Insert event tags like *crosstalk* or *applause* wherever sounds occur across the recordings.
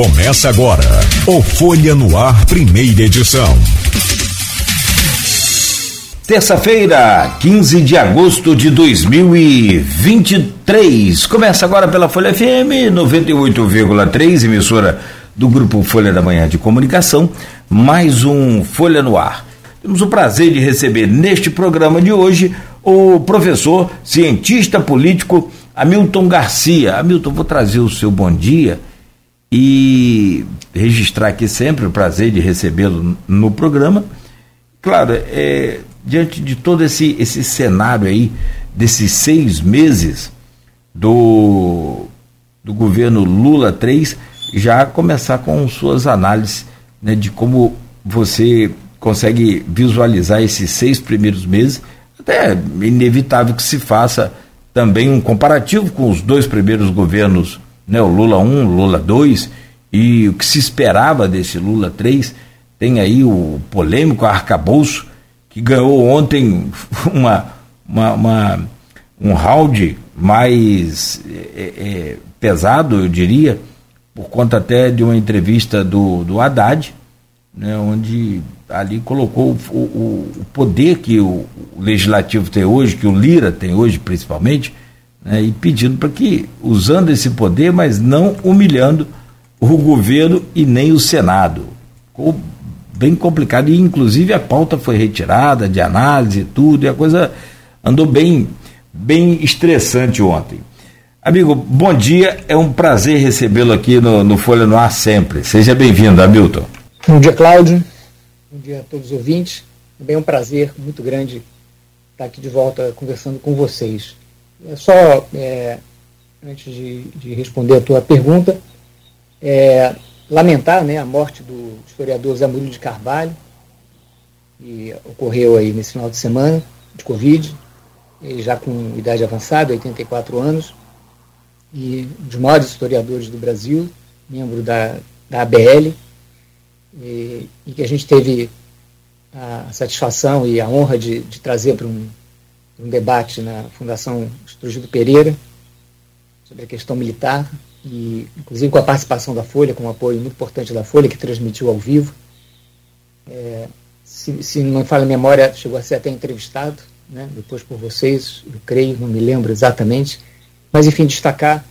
Começa agora o Folha no Ar, primeira edição. Terça-feira, 15 de agosto de 2023. Começa agora pela Folha FM 98,3, emissora do Grupo Folha da Manhã de Comunicação. Mais um Folha no Ar. Temos o prazer de receber neste programa de hoje o professor, cientista político Hamilton Garcia. Hamilton, vou trazer o seu bom dia e registrar aqui sempre o prazer de recebê-lo no programa. Claro, é, diante de todo esse, esse cenário aí, desses seis meses do, do governo Lula 3, já começar com suas análises né, de como você consegue visualizar esses seis primeiros meses. Até é inevitável que se faça também um comparativo com os dois primeiros governos, né, o Lula 1, o Lula 2, e o que se esperava desse Lula 3. Tem aí o polêmico arcabouço, que ganhou ontem *laughs* uma, uma, uma um round mais é, é, pesado, eu diria, por conta até de uma entrevista do, do Haddad, né, onde ali colocou o, o, o poder que o, o, legislativo tem hoje, que o Lira tem hoje principalmente, né, e pedindo para que, usando esse poder, mas não humilhando o governo e nem o Senado. Ficou bem complicado. E, inclusive, a pauta foi retirada de análise e tudo, e a coisa andou bem, bem estressante ontem. Amigo, bom dia. É um prazer recebê-lo aqui no, no Folha no Ar sempre. Seja bem-vindo, Hamilton. Bom dia, Cláudio. Bom dia a todos os ouvintes. Também é um prazer muito grande estar aqui de volta conversando com vocês. É só, é, antes de, de responder a tua pergunta, é, lamentar né, a morte do historiador Zé Murilo de Carvalho, que ocorreu aí nesse final de semana, de Covid, ele já com idade avançada, 84 anos, e dos maiores historiadores do Brasil, membro da, da ABL, e, e que a gente teve a satisfação e a honra de, de trazer para um, um debate na Fundação Estrugido Pereira sobre a questão militar, e inclusive com a participação da Folha, com um apoio muito importante da Folha, que transmitiu ao vivo. É, se, se, não me falha a memória, chegou a ser até entrevistado, né, depois por vocês, eu creio, não me lembro exatamente, mas enfim, destacar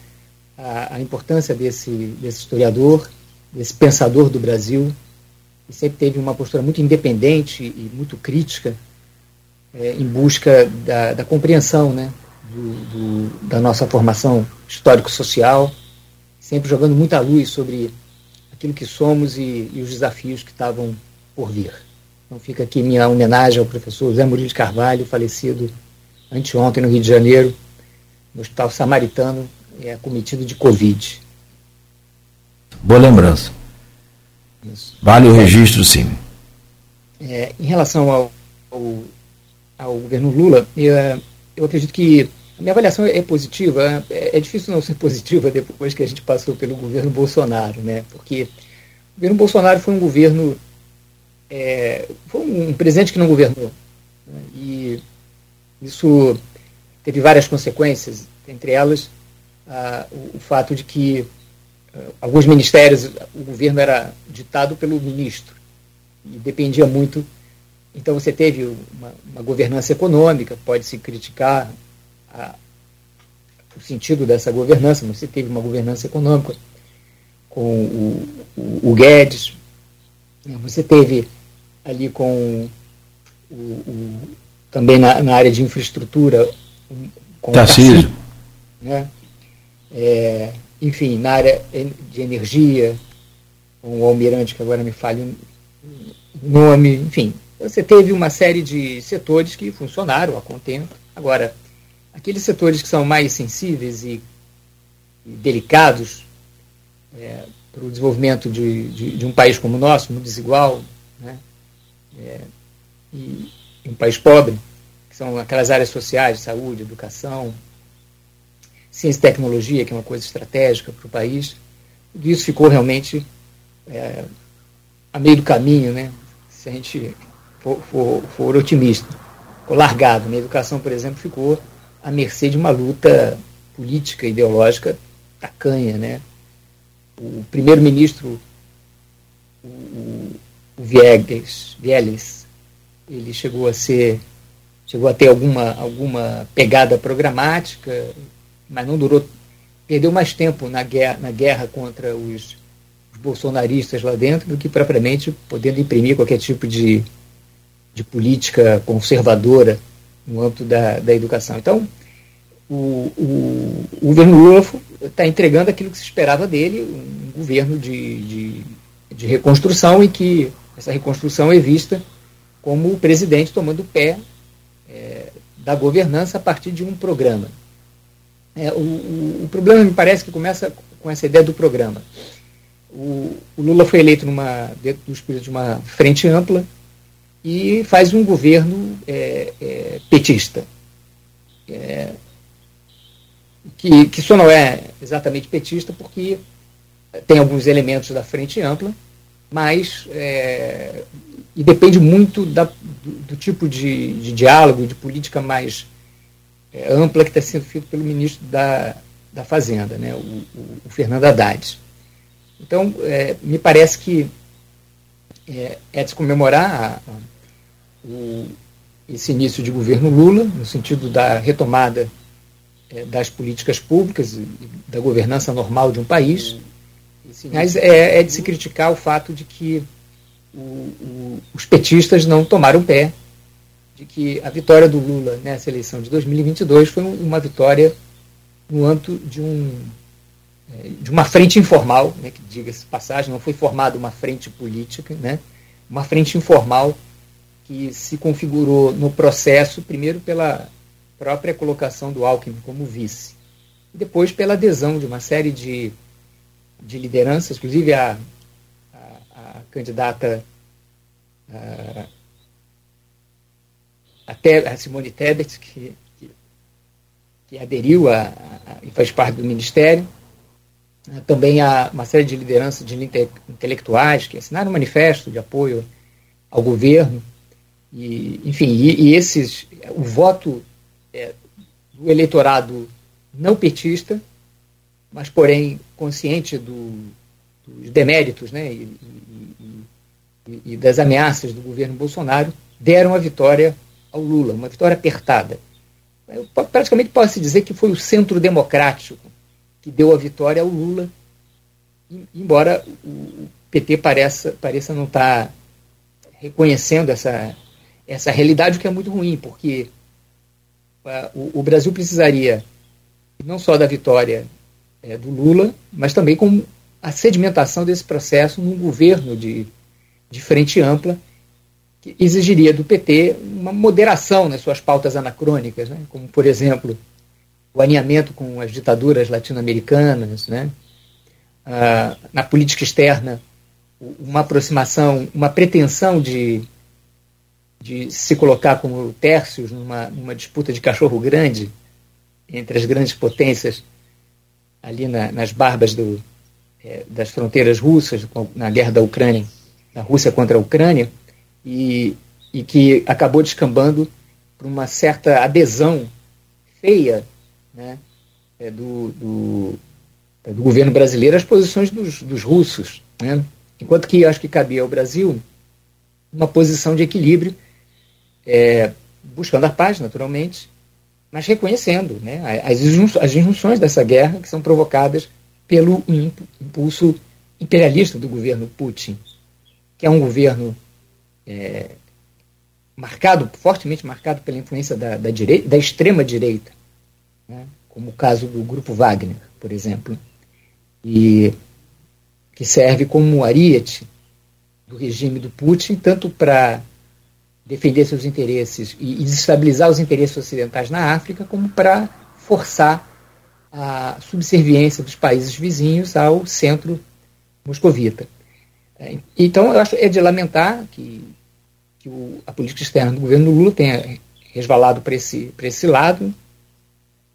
a, a importância desse, desse historiador, desse pensador do Brasil, que sempre teve uma postura muito independente e muito crítica é, em busca da, da compreensão né, do, do, da nossa formação histórico-social, sempre jogando muita luz sobre aquilo que somos e, e os desafios que estavam por vir. Então fica aqui minha homenagem ao professor Zé Murilo de Carvalho, falecido anteontem no Rio de Janeiro, no Hospital Samaritano, é, cometido de Covid. Boa lembrança. Isso. Vale o registro, sim. É, em relação ao, ao, ao governo Lula, eu, eu acredito que a minha avaliação é positiva. É, é, difícil não ser positiva *laughs* depois que a gente passou pelo governo Bolsonaro, né? Porque o governo Bolsonaro foi um governo. É, foi um presidente que não governou. Né? E isso teve várias consequências, entre elas ah, o, o, fato de que ah, alguns ministérios, o governo era ditado pelo ministro e dependia muito. Então você teve uma, uma governança econômica, pode se criticar a, o sentido dessa governança, você teve uma governança econômica com o, o, o Guedes, né, você teve ali com o, o também na, na, área de infraestrutura com Tarcísio. né? É, enfim, na área de energia, com o almirante que agora me falha o nome, enfim, você teve uma série de setores que funcionaram a contento. Agora, aqueles setores que são mais sensíveis e, e delicados é, para o desenvolvimento de, de, de, um país como o nosso, muito desigual, né? É, e um país pobre, que são aquelas áreas sociais, saúde, educação, ciência e tecnologia, que é uma coisa estratégica para o país, tudo isso ficou realmente é, a meio do caminho, né? se a gente for, for, for otimista. Ficou largado. Na educação, por exemplo, ficou à mercê de uma luta política, ideológica tacanha, né? o primeiro-ministro, o, o Viegas, Vieles, ele chegou a ser chegou a ter alguma, alguma pegada programática, mas não durou, perdeu mais tempo na guerra, na guerra contra os bolsonaristas lá dentro do que propriamente podendo imprimir qualquer tipo de, de política conservadora no âmbito da, da educação. Então, o, o, o governo Lula está entregando aquilo que se esperava dele, um governo de, de, de reconstrução e que essa reconstrução é vista como o presidente tomando pé é, da governança a partir de um programa. É, o, o, o, problema me parece que começa com essa ideia do programa. O, o Lula foi eleito numa, dentro do espírito de uma frente ampla e faz um governo é, é petista. É, que, que só não é exatamente petista porque tem alguns elementos da frente ampla, mas é, e depende muito da, do, do, tipo de, de, diálogo, de política mais é, ampla que está sendo feito pelo ministro da, da Fazenda, né, o, o, o Fernando Haddad. Então, é, me parece que é, é de se comemorar a, a, o, esse início de governo Lula, no sentido da retomada é, das políticas públicas e da governança normal de um país. Mas é, é de se criticar o fato de que o, o, os petistas não tomaram pé, de que a vitória do Lula nessa eleição de 2022 foi uma vitória no âmbito de, um, de uma frente informal, né, que diga-se passagem, não foi formada uma frente política, né, uma frente informal que se configurou no processo, primeiro pela própria colocação do Alckmin como vice, e depois pela adesão de uma série de de liderança, inclusive a, a, a candidata a, até a Simone Tebet, que, que, que aderiu a, a, e faz parte do Ministério, também há uma série de lideranças de intelectuais que assinaram um manifesto de apoio ao governo, e, enfim, e, e esses, o voto é, do eleitorado não petista mas porém consciente do, dos deméritos né, e, e, e, das ameaças do governo Bolsonaro, deram a vitória ao Lula, uma vitória apertada. Eu, praticamente pode-se dizer que foi o centro democrático que deu a vitória ao Lula, embora o PT pareça, pareça não estar tá reconhecendo essa, essa realidade, o que é muito ruim, porque uh, o, o Brasil precisaria não só da vitória é, do Lula, mas também com a sedimentação desse processo num governo de, de frente ampla, que exigiria do PT uma moderação nas suas pautas anacrônicas, né? como, por exemplo, o alinhamento com as ditaduras latino-americanas, né? Ah, na política externa, uma aproximação, uma pretensão de, de se colocar como tércios numa, numa disputa de cachorro grande entre as grandes potências ali na, nas barbas do, é, das fronteiras russas, na guerra da Ucrânia, da Rússia contra a Ucrânia, e, e que acabou descambando para uma certa adesão feia né, é, do, do, é, do, governo brasileiro às posições dos, dos russos. Né? Enquanto que acho que cabia ao Brasil uma posição de equilíbrio, é, buscando a paz, naturalmente, mas reconhecendo né, as injunções dessa guerra que são provocadas pelo impulso imperialista do governo Putin, que é um governo é, marcado, fortemente marcado pela influência da, da, direita, da extrema direita, né, como o caso do grupo Wagner, por exemplo, e que serve como ariete do regime do Putin, tanto para defender seus interesses e, desestabilizar os interesses ocidentais na África, como para forçar a subserviência dos países vizinhos ao centro moscovita. É, então, eu acho é de lamentar que, que o, a política externa do governo Lula tenha resvalado para esse, esse lado,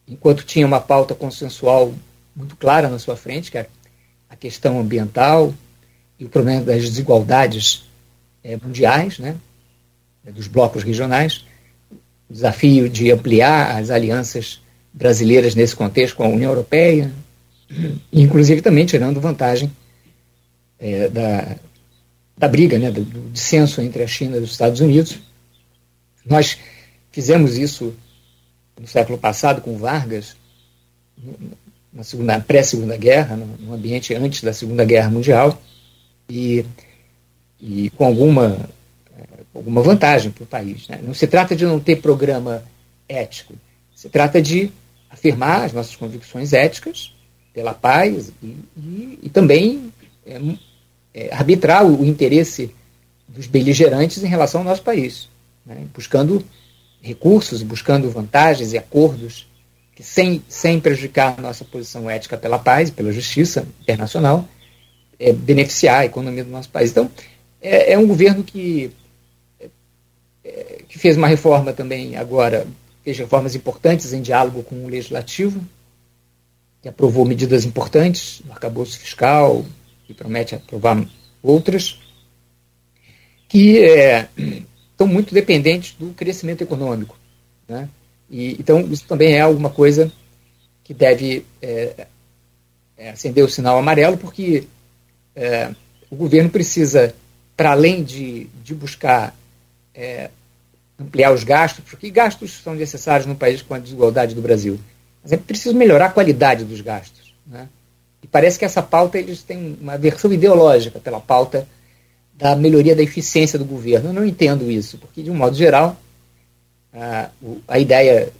enquanto tinha uma pauta consensual muito clara na sua frente, que é a questão ambiental e o problema das desigualdades é, mundiais? Né, dos blocos regionais, o desafio de ampliar as alianças brasileiras nesse contexto com a União Europeia, inclusive também tirando vantagem é, da, da briga, né, do, do dissenso entre a China e os Estados Unidos. Nós fizemos isso no século passado com Vargas, na segunda pré-segunda guerra, no, ambiente antes da Segunda Guerra Mundial, e, e com alguma, alguma vantagem para o país. Né? Não se trata de não ter programa ético, se trata de afirmar as nossas convicções éticas pela paz e, e, e também é, é, arbitrar o, o, interesse dos beligerantes em relação ao nosso país, né? buscando recursos, buscando vantagens e acordos que sem, sem prejudicar a nossa posição ética pela paz e pela justiça internacional, é, beneficiar a economia do nosso país. Então, é, é um governo que, é, que fez uma reforma também agora, fez reformas importantes em diálogo com o legislativo, que aprovou medidas importantes no arcabouço fiscal, e promete aprovar outras, que é, estão muito dependentes do crescimento econômico. Né? E, então, isso também é alguma coisa que deve é, é, acender o sinal amarelo, porque é, o governo precisa, para além de, de buscar é, ampliar os gastos, porque gastos são necessários num país com a desigualdade do Brasil, mas é preciso melhorar a qualidade dos gastos. Né? E parece que essa pauta, eles têm uma versão ideológica pela pauta da melhoria da eficiência do governo. Eu não entendo isso, porque, de um modo geral, a, a ideia,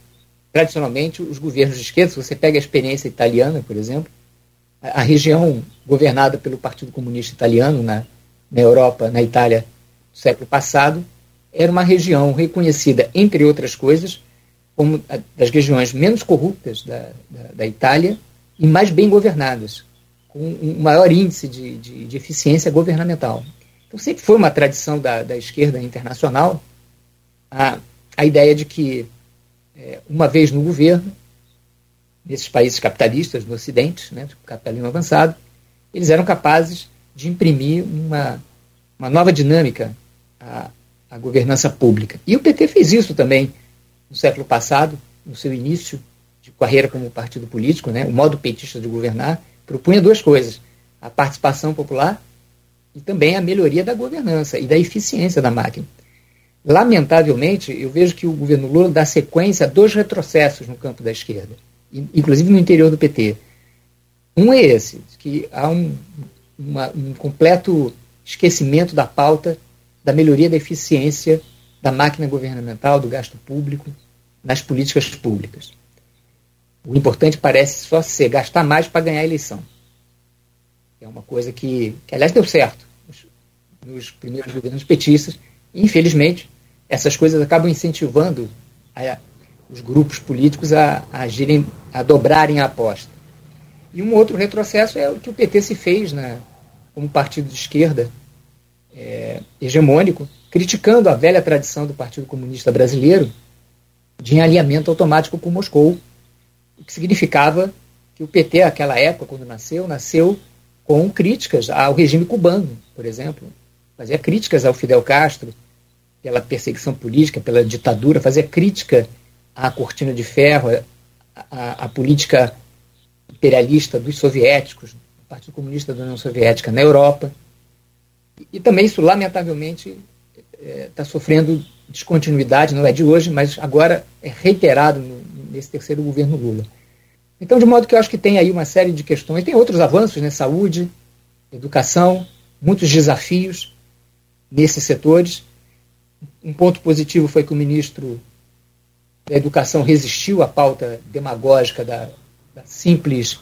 tradicionalmente, os governos de esquerda, se você pega a experiência italiana, por exemplo, a, a região governada pelo Partido Comunista Italiano na, na Europa, na Itália, do século passado, era uma região reconhecida, entre outras coisas, como a, das regiões menos corruptas da, da, da, Itália e mais bem governadas, com um maior índice de, de, de eficiência governamental. Então, sempre foi uma tradição da, da esquerda internacional a, a ideia de que, é, uma vez no governo, nesses países capitalistas, no Ocidente, né, capitalismo avançado, eles eram capazes de imprimir uma, uma nova dinâmica à, à governança pública. E o PT fez isso também no século passado, no seu início de carreira como partido político, né, o modo petista de governar propunha duas coisas: a participação popular e também a melhoria da governança e da eficiência da máquina. Lamentavelmente, eu vejo que o governo Lula dá sequência a dois retrocessos no campo da esquerda, inclusive no interior do PT. Um é esse, que há um, uma, um completo esquecimento da pauta da melhoria da eficiência da máquina governamental, do gasto público, nas políticas públicas. O importante parece só ser gastar mais para ganhar a eleição. É uma coisa que, que aliás, deu certo nos, primeiros governos petistas. Infelizmente, essas coisas acabam incentivando a, os grupos políticos a, a, agirem, a dobrarem a aposta. E um outro retrocesso é o que o PT se fez né, como partido de esquerda é, hegemônico, criticando a velha tradição do Partido Comunista Brasileiro de alinhamento automático com Moscou, o que significava que o PT, naquela época, quando nasceu, nasceu com críticas ao regime cubano, por exemplo. Fazia críticas ao Fidel Castro, pela perseguição política, pela ditadura, fazia crítica à cortina de ferro, à, à política imperialista dos soviéticos, do Partido Comunista da União Soviética na Europa. E, e também isso, lamentavelmente, está é, sofrendo descontinuidade, não é de hoje, mas agora é reiterado no, nesse terceiro governo Lula. Então, de modo que eu acho que tem aí uma série de questões, tem outros avanços, né? Saúde, educação, muitos desafios nesses setores, um ponto positivo foi que o ministro da Educação resistiu à pauta demagógica da, da simples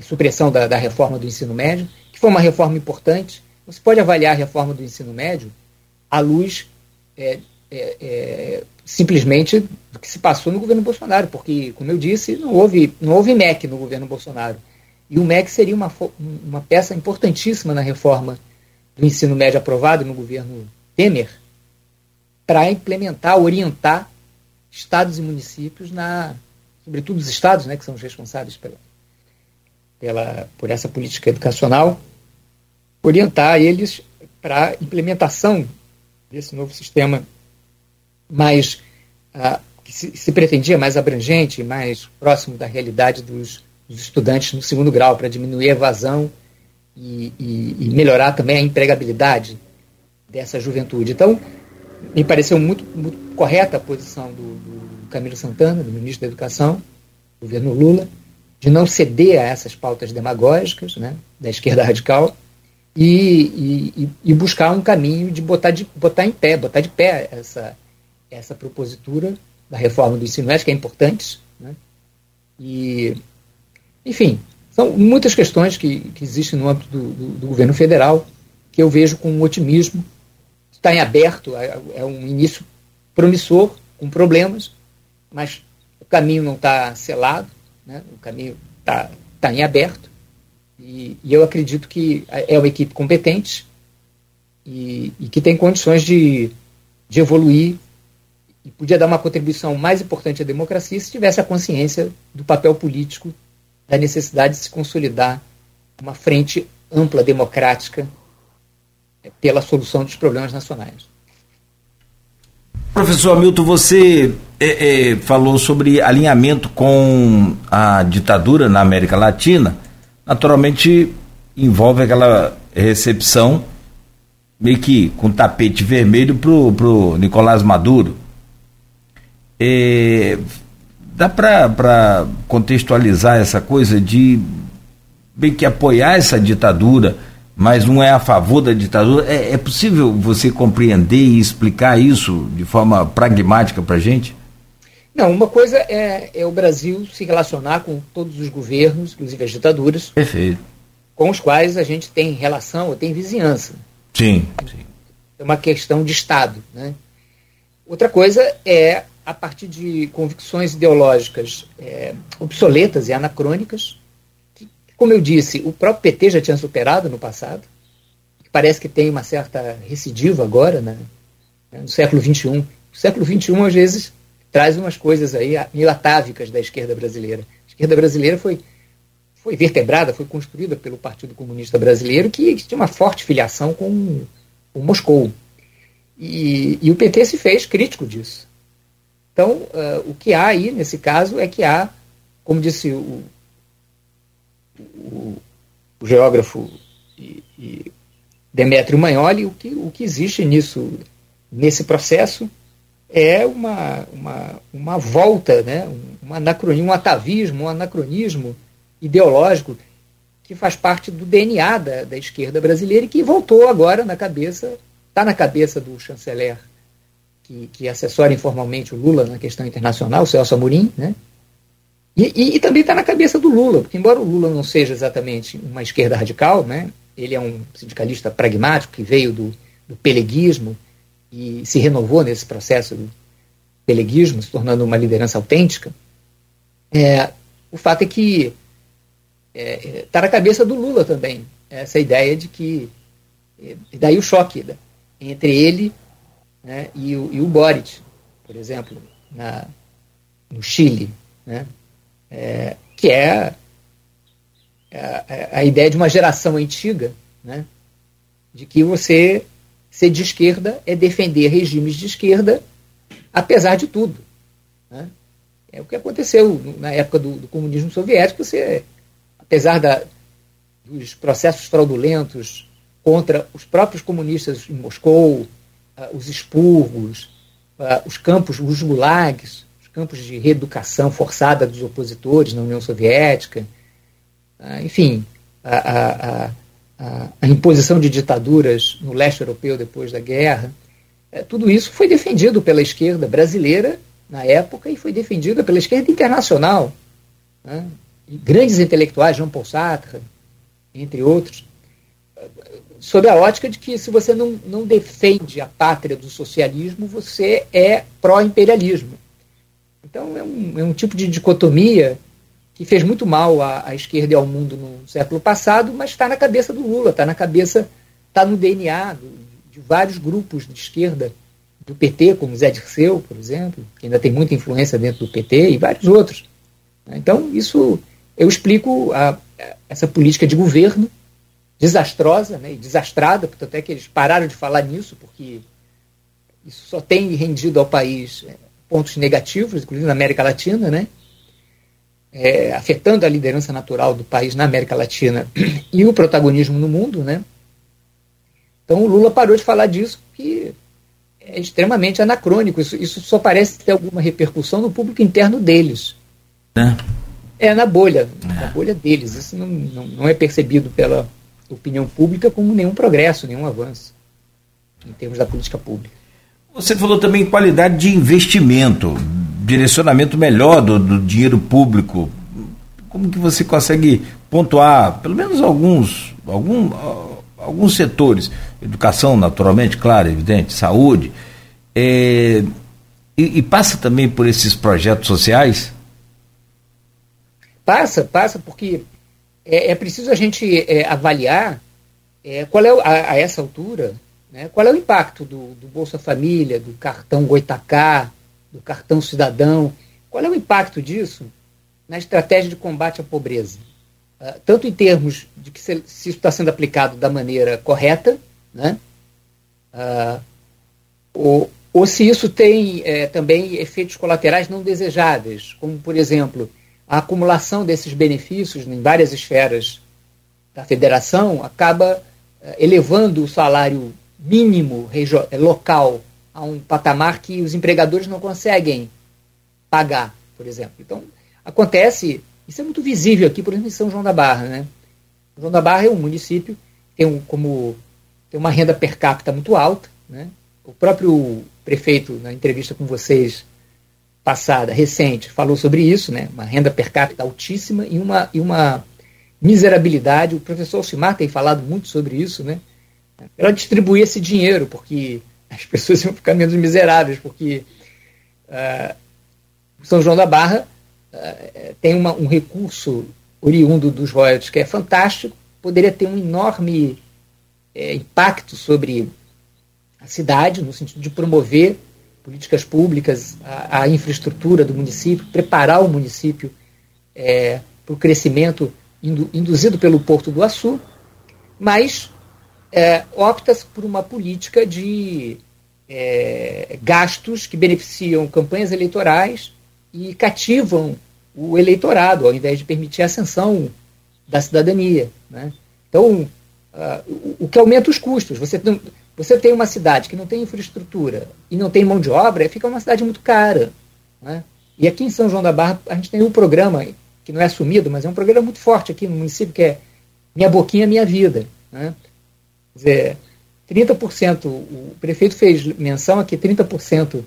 supressão da, da, reforma do ensino médio, que foi uma reforma importante. Você pode avaliar a reforma do ensino médio à luz é, é, é, simplesmente do que se passou no governo Bolsonaro, porque, como eu disse, não houve, não houve MEC no governo Bolsonaro. E o MEC seria uma, uma peça importantíssima na reforma do ensino médio aprovado no governo Temer, para implementar, orientar estados e municípios na, sobretudo os estados, né, que são os responsáveis pela, pela, por essa política educacional, orientar eles para a implementação desse novo sistema mais uh, que se, se, pretendia mais abrangente, mais próximo da realidade dos, dos estudantes no segundo grau, para diminuir a evasão e, e, e, melhorar também a empregabilidade dessa juventude. Então, me pareceu muito, muito correta a posição do, do Camilo Santana, do ministro da Educação, do governo Lula, de não ceder a essas pautas demagógicas né, da esquerda radical e, e, e, buscar um caminho de botar, de botar em pé, botar de pé essa, essa propositura da reforma do ensino médio, que é importante. Né? E, enfim, são muitas questões que, que existem no âmbito do, do, do governo federal que eu vejo com otimismo. Está em aberto, é, é um início promissor, com problemas, mas o caminho não está selado, né? o caminho está tá em aberto. E, e, eu acredito que é uma equipe competente e, e que tem condições de, de evoluir e podia dar uma contribuição mais importante à democracia se tivesse a consciência do papel político, da necessidade de se consolidar uma frente ampla democrática é, pela solução dos problemas nacionais. Professor Hamilton, você é, é, falou sobre alinhamento com a ditadura na América Latina. Naturalmente, envolve aquela recepção meio que com tapete vermelho para o Nicolás Maduro. É, dá para contextualizar essa coisa de meio que apoiar essa ditadura mas não é a favor da ditadura. É, é possível você compreender e explicar isso de forma pragmática para a gente? Não, uma coisa é, é, o Brasil se relacionar com todos os governos, inclusive as ditaduras, Perfeito. com os quais a gente tem relação, tem vizinhança. Sim, sim. É uma questão de Estado. Né? Outra coisa é, a partir de convicções ideológicas é, obsoletas e anacrônicas, como eu disse, o próprio PT já tinha superado no passado, parece que tem uma certa recidiva agora, né, no século XXI. O século XXI, às vezes, traz umas coisas aí meio atávicas da esquerda brasileira. A esquerda brasileira foi, foi vertebrada, foi construída pelo Partido Comunista Brasileiro, que tinha uma forte filiação com, com Moscou. E, e, o PT se fez crítico disso. Então, uh, o que há aí, nesse caso, é que há, como disse o o, o geógrafo e, e Demétrio Magnoli, o que, o que existe nisso, nesse processo é uma, uma, uma volta, né? um, anacronismo, um atavismo, um anacronismo ideológico que faz parte do DNA da, da esquerda brasileira e que voltou agora na cabeça, está na cabeça do chanceler que, que assessora informalmente o Lula na questão internacional, o Celso Amorim, né? E, e, e também está na cabeça do Lula, porque embora o Lula não seja exatamente uma esquerda radical, né, ele é um sindicalista pragmático que veio do, do peleguismo e se renovou nesse processo do peleguismo, se tornando uma liderança autêntica. É, o fato é que está é, tá na cabeça do Lula também essa ideia de que é, daí o choque né, entre ele né, e, o, e o Boric, por exemplo, na, no Chile, né, é, que é, é a, é a, ideia de uma geração antiga, né, de que você ser de esquerda é defender regimes de esquerda, apesar de tudo. Né? É o que aconteceu na época do, do comunismo soviético. Você, apesar da, dos processos fraudulentos contra os próprios comunistas em Moscou, os expurgos, uh, os campos, os gulags, campos de reeducação forçada dos opositores na União Soviética, ah, enfim, a, a, a, a, imposição de ditaduras no leste europeu depois da guerra. É, tudo isso foi defendido pela esquerda brasileira na época e foi defendido pela esquerda internacional. Né? grandes intelectuais, Jean Paul Sartre, entre outros, sob a ótica de que se você não, não defende a pátria do socialismo, você é pró-imperialismo. Então é um, é um tipo de dicotomia que fez muito mal à, à, esquerda e ao mundo no século passado, mas está na cabeça do Lula, está na cabeça, está no DNA do, de vários grupos de esquerda do PT, como Zé Dirceu, por exemplo, que ainda tem muita influência dentro do PT, e vários outros. Então, isso eu explico a, a, essa política de governo desastrosa né, e desastrada, portanto é que eles pararam de falar nisso, porque isso só tem rendido ao país é, pontos negativos, inclusive na América Latina, né? é, afetando a liderança natural do país na América Latina e o protagonismo no mundo, né? Então o Lula parou de falar disso, que é extremamente anacrônico. Isso, isso só parece ter alguma repercussão no público interno deles. É, é na bolha, é. na bolha deles. Isso não, não, não é percebido pela opinião pública como nenhum progresso, nenhum avanço em termos da política pública. Você falou também em qualidade de investimento, direcionamento melhor do, do dinheiro público. Como que você consegue pontuar, pelo menos alguns, algum, alguns setores, educação, naturalmente, claro, evidente, saúde, é, e, e, passa também por esses projetos sociais? Passa, passa, porque é, é preciso a gente é, avaliar é, qual é, a, a essa altura, né? Qual é o impacto do, do Bolsa Família, do cartão Goitacá, do cartão Cidadão? Qual é o impacto disso na estratégia de combate à pobreza? Uh, tanto em termos de que se, se isso está sendo aplicado da maneira correta, né? Uh, ou, ou se isso tem é, também efeitos colaterais não desejáveis, como, por exemplo, a acumulação desses benefícios em várias esferas da federação acaba é, elevando o salário mínimo é, local a um patamar que os empregadores não conseguem pagar, por exemplo. Então, acontece, isso é muito visível aqui, por exemplo, em São João da Barra. Né? João da Barra é um município tem, um, como, tem uma renda per capita muito alta. Né? O próprio prefeito, na entrevista com vocês passada, recente, falou sobre isso, né? uma renda per capita altíssima e uma, e uma miserabilidade. O professor Alcimar tem falado muito sobre isso, né? ela distribuir esse dinheiro, porque as pessoas *laughs* iam ficar menos miseráveis, porque uh, São João da Barra uh, tem uma, um recurso oriundo dos royalties que é fantástico, poderia ter um enorme é, impacto sobre a cidade, no sentido de promover políticas públicas, a, a infraestrutura do município, preparar o município é, para o crescimento indu, induzido pelo Porto do Açu, mas é, opta por uma política de é, gastos que beneficiam campanhas eleitorais e cativam o eleitorado, ao invés de permitir a ascensão da cidadania. Né? Então, uh, o, o, que aumenta os custos. Você tem, você tem uma cidade que não tem infraestrutura e não tem mão de obra, fica uma cidade muito cara. Né? E aqui em São João da Barra, a gente tem um programa que não é assumido, mas é um programa muito forte aqui no município, que é Minha Boquinha Minha Vida. Né? Quer dizer, 30%, o prefeito fez menção a que 30%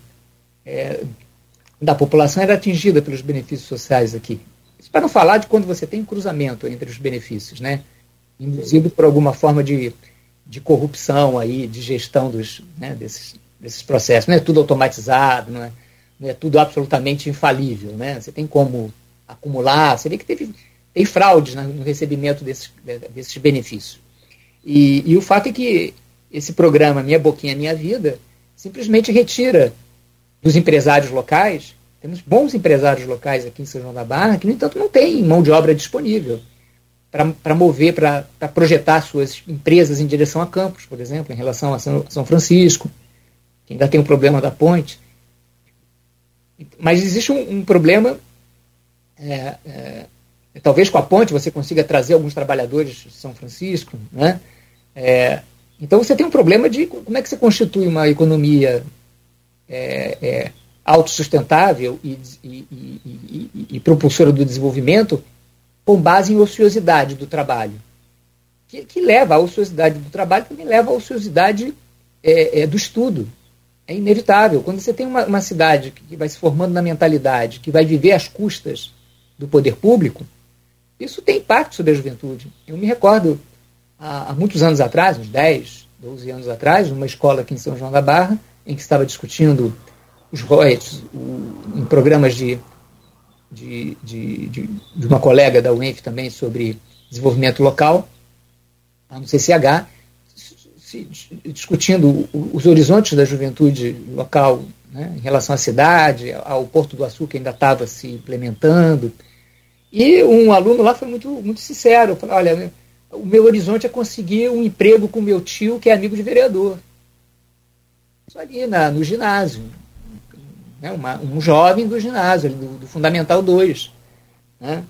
é, da população era atingida pelos benefícios sociais aqui. Isso para não falar de quando você tem cruzamento entre os benefícios, né? induzido por alguma forma de, de corrupção aí, de gestão dos, né, desses, desses processos. Não é tudo automatizado, não é, não é tudo absolutamente infalível. Né? Você tem como acumular, você vê que teve, tem fraudes no recebimento desses, desses benefícios. E, e o fato é que esse programa Minha Boquinha Minha Vida simplesmente retira dos empresários locais, temos bons empresários locais aqui em São João da Barra, que, no entanto, não tem mão de obra disponível para mover, para projetar suas empresas em direção a campos, por exemplo, em relação a São, Francisco, que ainda tem o problema da ponte. Mas existe um, um problema, é, é, talvez com a ponte você consiga trazer alguns trabalhadores de São Francisco, né? É, então você tem um problema de como é que você constitui uma economia é, é, autossustentável e, e, e, e, propulsora do desenvolvimento com base em ociosidade do trabalho. Que, que leva à ociosidade do trabalho também leva à ociosidade é, é, do estudo. É inevitável. Quando você tem uma, uma cidade que vai se formando na mentalidade, que vai viver às custas do poder público, isso tem impacto sobre a juventude. Eu me recordo há, há muitos anos atrás, uns 10, 12 anos atrás, numa escola aqui em São João da Barra, em que estava discutindo os royalties em programas de, de, de, de, de uma colega da UENF também sobre desenvolvimento local, no CCH, se, discutindo os horizontes da juventude local né, em relação à cidade, ao Porto do Açúcar ainda estava se implementando. E um aluno lá foi muito, muito sincero, falou, olha, o meu horizonte é conseguir um emprego com meu tio, que é amigo de vereador. Isso ali na, no ginásio. Né, uma, um jovem do ginásio, do, do Fundamental 2. Né?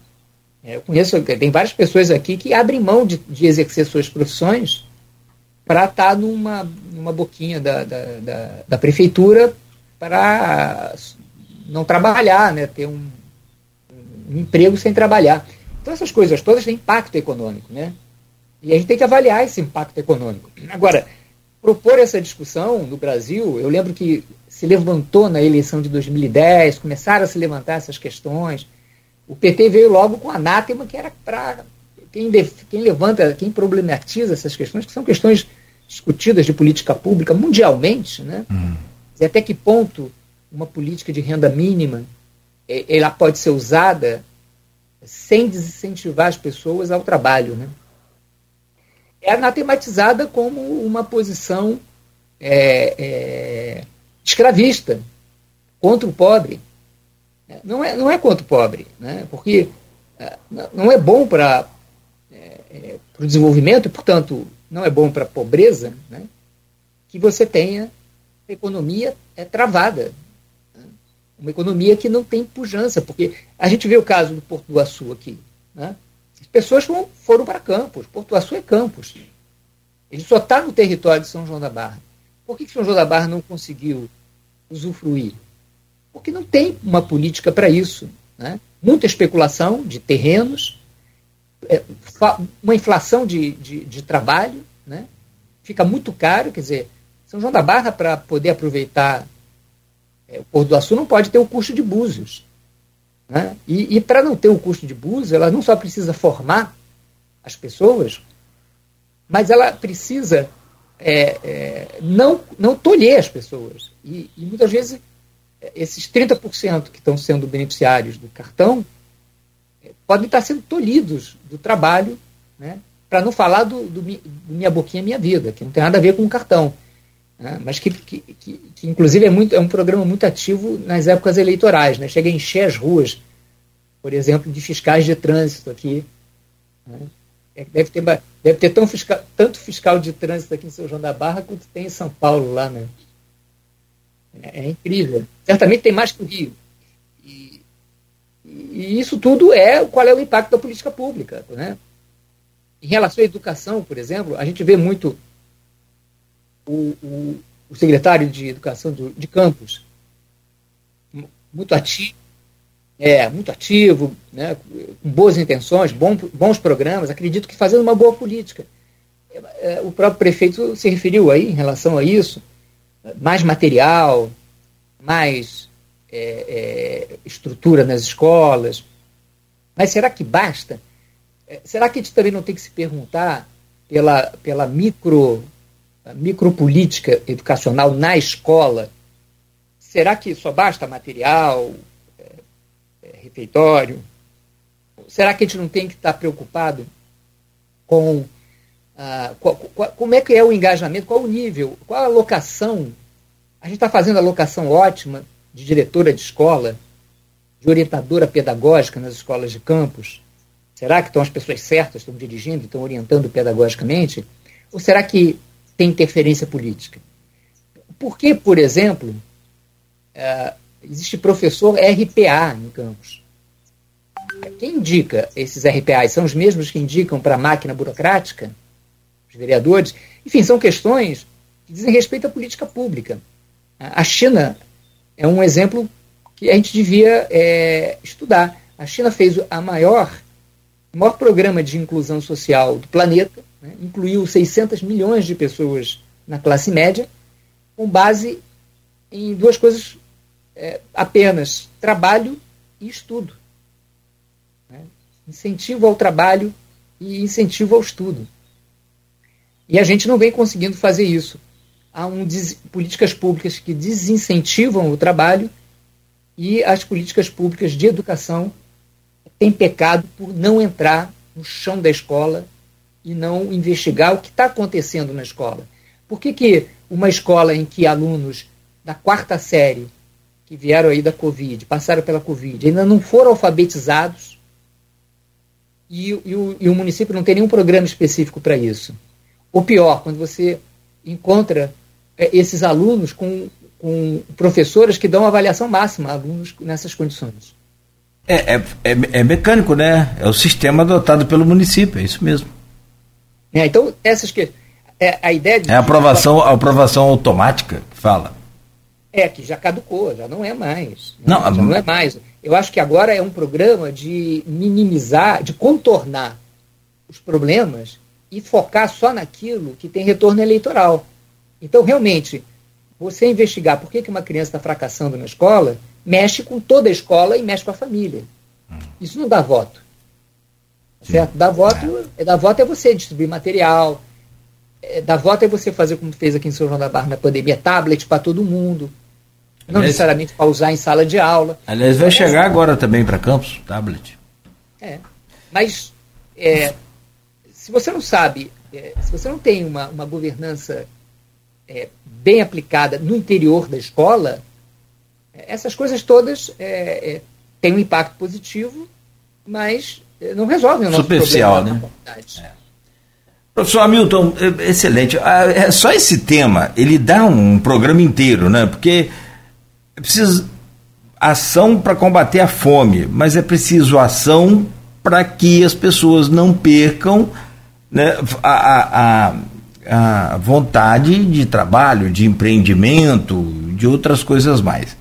É, eu conheço, tem várias pessoas aqui que abrem mão de, de exercer suas profissões para estar tá numa, numa boquinha da, da, da, da prefeitura para não trabalhar, né? ter um, um emprego sem trabalhar. Então essas coisas todas têm impacto econômico, né? E a gente tem que avaliar esse impacto econômico. Agora, propor essa discussão no Brasil, eu lembro que se levantou na eleição de 2010, começaram a se levantar essas questões. O PT veio logo com anátema, que era para quem, quem levanta, quem problematiza essas questões, que são questões discutidas de política pública mundialmente, né? Hum. E até que ponto uma política de renda mínima é, ela pode ser usada sem desincentivar as pessoas ao trabalho, né? É anatematizada como uma posição é, é, escravista contra o pobre. Não é, não é contra o pobre, né? porque é, não é bom para é, é, o desenvolvimento e, portanto, não é bom para a pobreza né? que você tenha economia é, travada. Né? Uma economia que não tem pujança, porque a gente vê o caso do Porto do Açu aqui. Né? As pessoas foram, foram para Campos. Porto do Açu é Campos. Ele só está no território de São João da Barra. Por que, que São João da Barra não conseguiu usufruir? Porque não tem uma política para isso. Né? Muita especulação de terrenos, é, uma inflação de, de, de trabalho, né? fica muito caro, quer dizer, São João da Barra, para poder aproveitar é, o Porto do Açu, não pode ter o custo de Búzios. Né? E, e para não ter o custo de Búzios, ela não só precisa formar as pessoas, mas ela precisa é, é, não, não tolher as pessoas. E, e muitas vezes esses 30% que estão sendo beneficiários do cartão é, podem estar sendo tolhidos do trabalho, né, para não falar do, do, do, Minha Boquinha Minha Vida, que não tem nada a ver com o cartão. Né, mas que, que, que, que, inclusive, é, muito, é um programa muito ativo nas épocas eleitorais. Né, chega a encher as ruas, por exemplo, de fiscais de trânsito aqui. Né, é, deve ter, deve ter tão tanto fiscal de trânsito aqui em São João da Barra quanto tem em São Paulo, lá, né? É, é incrível. Certamente tem mais que o Rio. E, e, isso tudo é qual é o impacto da política pública, né? Em relação à educação, por exemplo, a gente vê muito o, o, o secretário de Educação do, de Campos muito ativo é, muito ativo, né, com boas intenções, bom, bons programas, acredito que fazendo uma boa política. É, é, o próprio prefeito se referiu aí em relação a isso, mais material, mais é, é, estrutura nas escolas. Mas será que basta? É, será que a gente também não tem que se perguntar pela, pela micro, micropolítica educacional na escola? Será que só basta material, refeitório? Será que a gente não tem que estar preocupado com ah, qual, qual, como é que é o engajamento, qual o nível, qual a alocação? A gente está fazendo a alocação ótima de diretora de escola, de orientadora pedagógica nas escolas de campus? Será que estão as pessoas certas, estão dirigindo, estão orientando pedagogicamente? Ou será que tem interferência política? Por que, por exemplo, uh, existe professor RPA em campus. Quem indica esses RPAs? São os mesmos que indicam para a máquina burocrática? Os vereadores? Enfim, são questões que dizem respeito à política pública. A China é um exemplo que a gente devia é, estudar. A China fez a maior, o maior programa de inclusão social do planeta, né? incluiu 600 milhões de pessoas na classe média, com base em duas coisas é, apenas trabalho e estudo. Né? Incentivo ao trabalho e incentivo ao estudo. E a gente não vem conseguindo fazer isso. Há um políticas públicas que desincentivam o trabalho e as políticas públicas de educação têm pecado por não entrar no chão da escola e não investigar o que está acontecendo na escola. Por que, que uma escola em que alunos da quarta série que vieram aí da Covid, passaram pela Covid, ainda não foram alfabetizados e, e, o, e o município não tem nenhum programa específico para isso. Ou pior, quando você encontra é, esses alunos com, com professoras que dão avaliação máxima a alunos nessas condições. É, é, é, é, mecânico, né? É o sistema adotado pelo município, é isso mesmo. É, então, essas que. É, a ideia de. É aprovação, a aprovação automática que fala. É, que já caducou, já não é mais. Né? Não, já não é mais. Eu acho que agora é um programa de minimizar, de contornar os problemas e focar só naquilo que tem retorno eleitoral. Então, realmente, você investigar por que, que uma criança está fracassando na escola, mexe com toda a escola e mexe com a família. Hum. Isso não dá voto. Certo? Dar voto, é. dar voto é você distribuir material. É, dar voto é você fazer como fez aqui em São João da Barra na pandemia, tablet para todo mundo. Não aliás, necessariamente para usar em sala de aula. Aliás, vai chegar agora também para campus, tablet. É. Mas é, se você não sabe, é, se você não tem uma, uma governança é, bem aplicada no interior da escola, essas coisas todas é, é, têm um impacto positivo, mas é, não resolvem o nosso Superficial, problema. Né? É. Professor Hamilton, é, excelente. Ah, é, só esse tema, ele dá um programa inteiro, né? Porque é preciso ação para combater a fome, mas é preciso ação para que as pessoas não percam né, a, a, a vontade de trabalho, de empreendimento, de outras coisas mais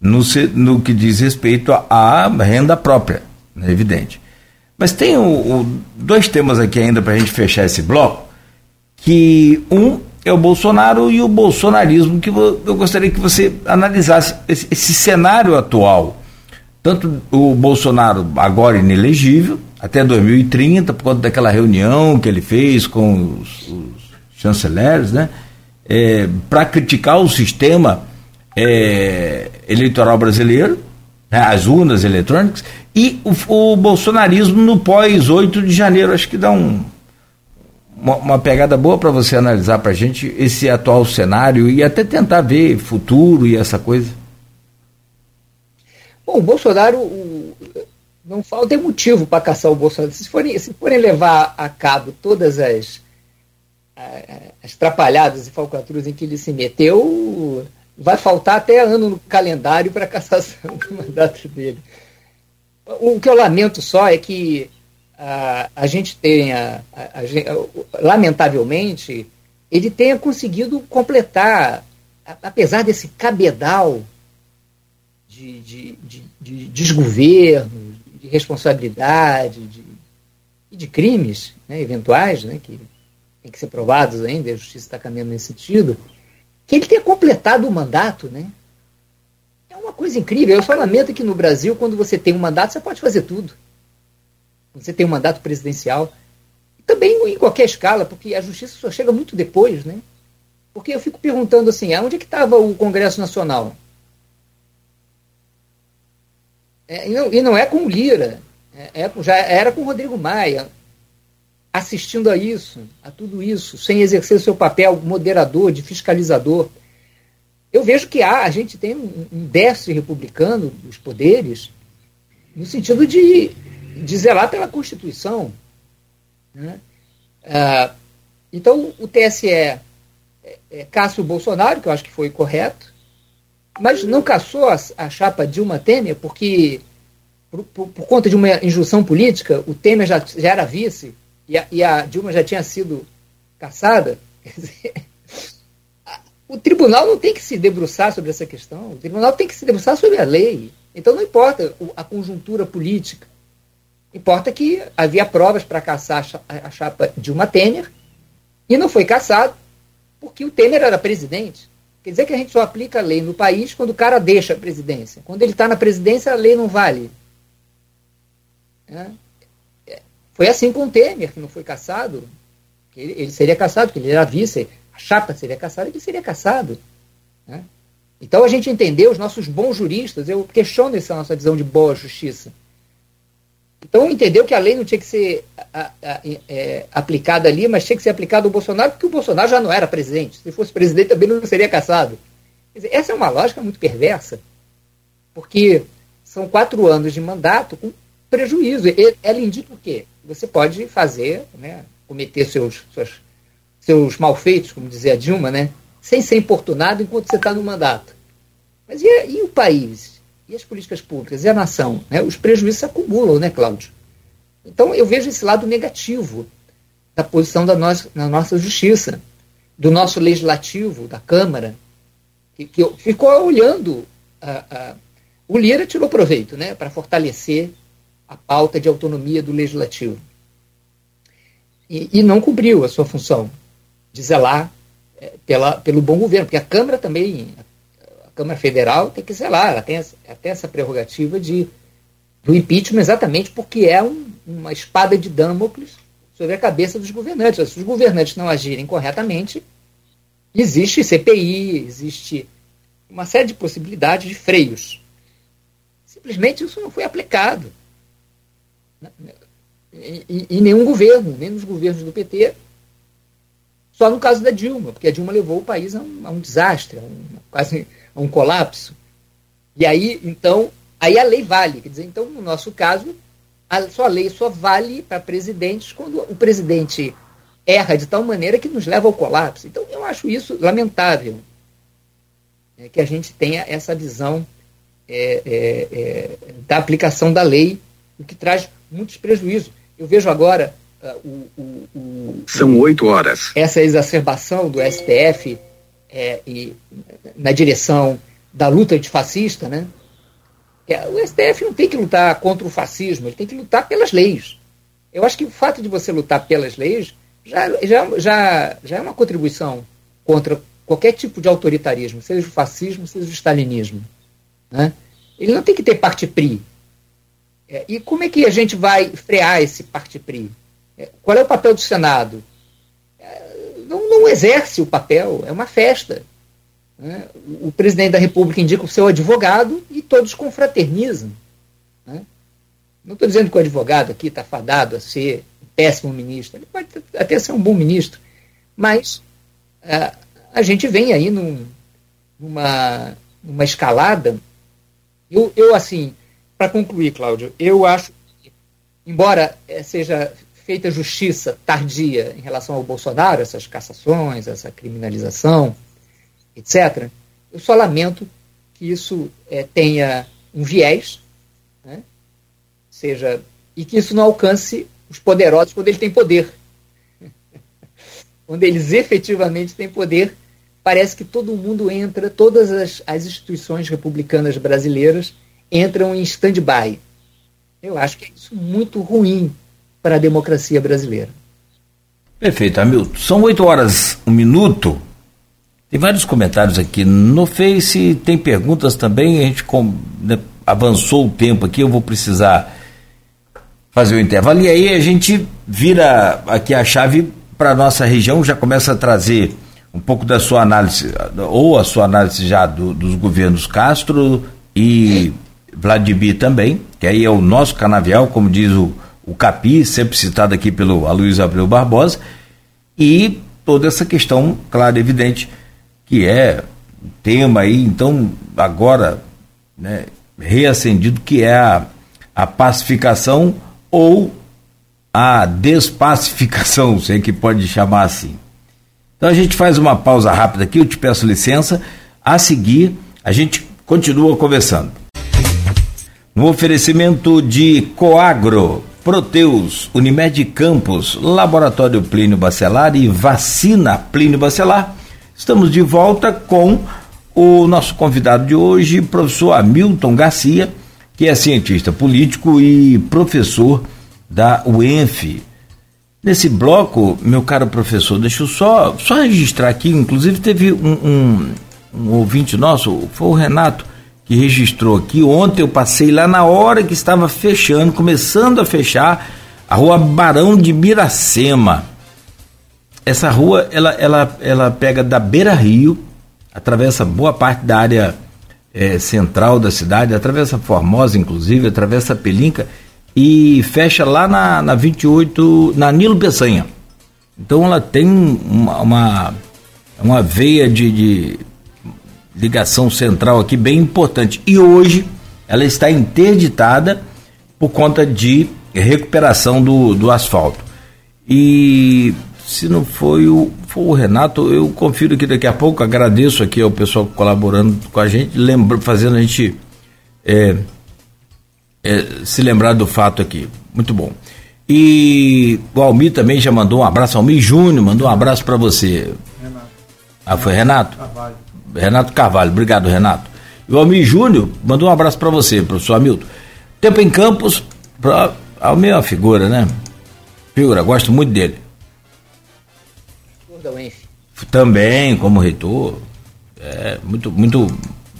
no, no que diz respeito à renda própria, é evidente. Mas tem o, o, dois temas aqui ainda para a gente fechar esse bloco, que um é o Bolsonaro e o bolsonarismo, que eu gostaria que você analisasse esse, esse cenário atual. Tanto o Bolsonaro agora inelegível, até 2030, por conta daquela reunião que ele fez com os, os chanceleres, né? É, para criticar o sistema é, eleitoral brasileiro, né, as urnas eletrônicas, e o, o, bolsonarismo no pós 8 de janeiro. Acho que dá um, uma, uma pegada boa para você analisar para a gente esse atual cenário e até tentar ver futuro e essa coisa. Bom, o Bolsonaro o, não falta motivo para caçar o Bolsonaro. Se forem, se forem levar a cabo todas as, as trapalhadas e falcatruas em que ele se meteu, vai faltar até ano no calendário para a cassação *laughs* do mandato dele. O que eu lamento só é que a, a gente tenha, a, a, lamentavelmente, ele tenha conseguido completar, apesar desse cabedal de, de, de, de desgoverno, de responsabilidade de, e de crimes né, eventuais, né, que têm que ser provados ainda, a justiça está caminhando nesse sentido, que ele tenha completado o mandato, né? É uma coisa incrível. Eu só lamento que no Brasil, quando você tem um mandato, você pode fazer tudo. Você tem um mandato presidencial. Também em qualquer escala, porque a justiça só chega muito depois, né? Porque eu fico perguntando assim, aonde é que estava o Congresso Nacional? É, e, não, e, não, é com o Lira, é, é, já era com o Rodrigo Maia assistindo a isso, a tudo isso, sem exercer o seu papel moderador, de fiscalizador. Eu vejo que há, a gente tem um, um déficit republicano dos poderes, no sentido de, de zelar pela Constituição. Né? Ah, então, o TSE é, é, caça o Bolsonaro, que eu acho que foi correto, mas não caçou a, a chapa Dilma Temer, porque, por, por, por, conta de uma injunção política, o Temer já, já era vice e a, e a Dilma já tinha sido caçada, *laughs* o tribunal não tem que se debruçar sobre essa questão, o tribunal tem que se debruçar sobre a lei. Então não importa a conjuntura política. Importa que havia provas para caçar a chapa Dilma Temer e não foi caçado porque o Temer era presidente. Quer dizer que a gente só aplica a lei no país quando o cara deixa a presidência. Quando ele está na presidência, a lei não vale. É. Foi assim com o Temer, que não foi caçado. Ele, ele seria caçado, porque ele era vice, a chapa seria caçada, ele seria caçado. Né? Então a gente entendeu, os nossos bons juristas, eu questiono essa nossa visão de boa justiça. Então entendeu que a lei não tinha que ser a, a, é, aplicada ali, mas tinha que ser aplicada ao Bolsonaro, porque o Bolsonaro já não era presidente. Se fosse presidente também não seria caçado. Dizer, essa é uma lógica muito perversa, porque são quatro anos de mandato com prejuízo. Ela indica o quê? você pode fazer, né, cometer seus, seus, seus malfeitos, como dizia a Dilma, né, sem ser importunado enquanto você está no mandato. Mas e, e, o país? E as políticas públicas e a nação, né, os prejuízos se acumulam, né, Cláudio? Então, eu vejo esse lado negativo da posição da nossa, da nossa justiça, do nosso legislativo, da Câmara, que, que ficou olhando. o Lira tirou proveito né, para fortalecer a pauta de autonomia do legislativo. E, e não cumpriu a sua função de zelar é, pela, pelo bom governo, porque a Câmara também, a Câmara Federal tem que zelar, ela tem até essa prerrogativa de, do impeachment exatamente porque é um, uma espada de Damocles sobre a cabeça dos governantes. Se os governantes não agirem corretamente, existe CPI, existe uma série de possibilidades de freios. Simplesmente isso não foi aplicado. Em, nenhum governo, nem nos governos do PT, só no caso da Dilma, porque a Dilma levou o país a um, a um desastre, a um, quase a um colapso. E aí, então, aí a lei vale. Quer dizer, então, no nosso caso, a sua lei só vale para presidentes quando o presidente erra de tal maneira que nos leva ao colapso. Então, eu acho isso lamentável, é, que a gente tenha essa visão é, é, é da aplicação da lei, o que traz muitos prejuízos. Eu vejo agora uh, o, o, o, São oito horas. Essa exacerbação do STF é, e, na direção da luta antifascista, né? O STF não tem que lutar contra o fascismo, ele tem que lutar pelas leis. Eu acho que o fato de você lutar pelas leis já, já, já, já é uma contribuição contra qualquer tipo de autoritarismo, seja o fascismo, seja o stalinismo. Né? Ele não tem que ter parte pri. É, e como é que a gente vai frear esse parte pri? É, qual é o papel do Senado? Não, exerce o papel, é uma festa. Né? O presidente da República indica o seu advogado e todos confraternizam. Né? Não estou dizendo que o advogado aqui está fadado a ser péssimo ministro, ele pode até ser um bom ministro, mas uh, a gente vem aí num, numa, numa escalada. Eu, eu assim, para concluir, Cláudio, eu acho que, embora eh, seja feita justiça tardia em relação ao Bolsonaro, essas cassações, essa criminalização, etc., eu só lamento que isso é, tenha um viés, né? seja, e que isso não alcance os poderosos quando eles têm poder. *laughs* quando eles efetivamente têm poder, parece que todo mundo entra, todas as, as instituições republicanas brasileiras entram em stand-by. Eu acho que é isso muito ruim para a democracia brasileira. Perfeito, Hamilton. São oito horas, um minuto. Tem vários comentários aqui no Face, tem perguntas também. A gente né, avançou o tempo aqui, eu vou precisar fazer o intervalo. E aí a gente vira aqui a chave para nossa região, já começa a trazer um pouco da sua análise, ou a sua análise já do, dos governos Castro e Vladimir também, que aí é o nosso canavial, como diz o, o Capi, sempre citado aqui pelo Aloysio Abreu Barbosa, e toda essa questão, claro, evidente, que é tema aí, então, agora, né, reacendido, que é a, a pacificação ou a despacificação, *laughs* sei que pode chamar assim. Então a gente faz uma pausa rápida aqui, eu te peço licença. A seguir, a gente continua conversando. No oferecimento de Coagro, Proteus, Unimed Campos, Laboratório Plínio Bacelar e Vacina Plínio Bacelar, estamos de volta com o nosso convidado de hoje, professor Hamilton Garcia que é cientista político e professor da UENF. Nesse bloco, meu caro professor, deixa eu só, só registrar aqui, inclusive teve um, um, um ouvinte nosso, foi o Renato, que registrou aqui. Ontem eu passei lá na hora que estava fechando, começando a fechar, a rua Barão de Miracema. Essa rua, ela, ela, ela pega da Beira Rio, atravessa boa parte da área é, central da cidade, atravessa Formosa, inclusive, atravessa Pelinca e fecha lá na, na 28, na Nilo Peçanha. Então ela tem uma, uma, uma veia de, de ligação central aqui bem importante. E hoje ela está interditada por conta de recuperação do, do asfalto. E se não foi o, foi o Renato, eu confiro que daqui a pouco, agradeço aqui ao pessoal colaborando com a gente, lembra, fazendo a gente é, é, se lembrar do fato aqui. Muito bom. E o Almir também já mandou um abraço. Almir Júnior mandou um abraço para você. Renato. Ah, foi Renato? Carvalho. Renato Carvalho. Obrigado, Renato. E o Almir Júnior mandou um abraço para você, professor Hamilton. Tempo em Campos, pra, Almir é uma figura, né? Figura, gosto muito dele. Também, como reitor. É, muito, muito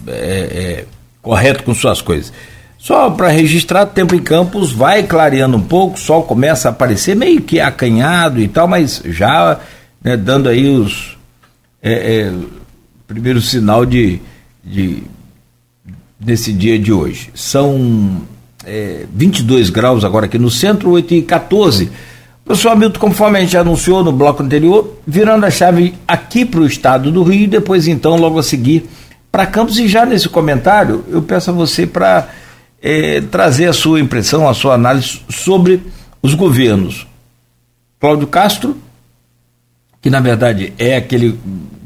é, é, correto com suas coisas. Só para registrar, tempo em Campos vai clareando um pouco, o sol começa a aparecer meio que acanhado e tal, mas já né, dando aí os é, é, primeiro sinal de, de desse dia de hoje. São é, 22 graus agora aqui no centro, 8 e 14. Professor Hamilton, conforme a gente anunciou no bloco anterior, virando a chave aqui para o estado do Rio, depois então, logo a seguir, para Campos. E já nesse comentário, eu peço a você para é, trazer a sua impressão, a sua análise sobre os governos. Cláudio Castro, que na verdade é aquele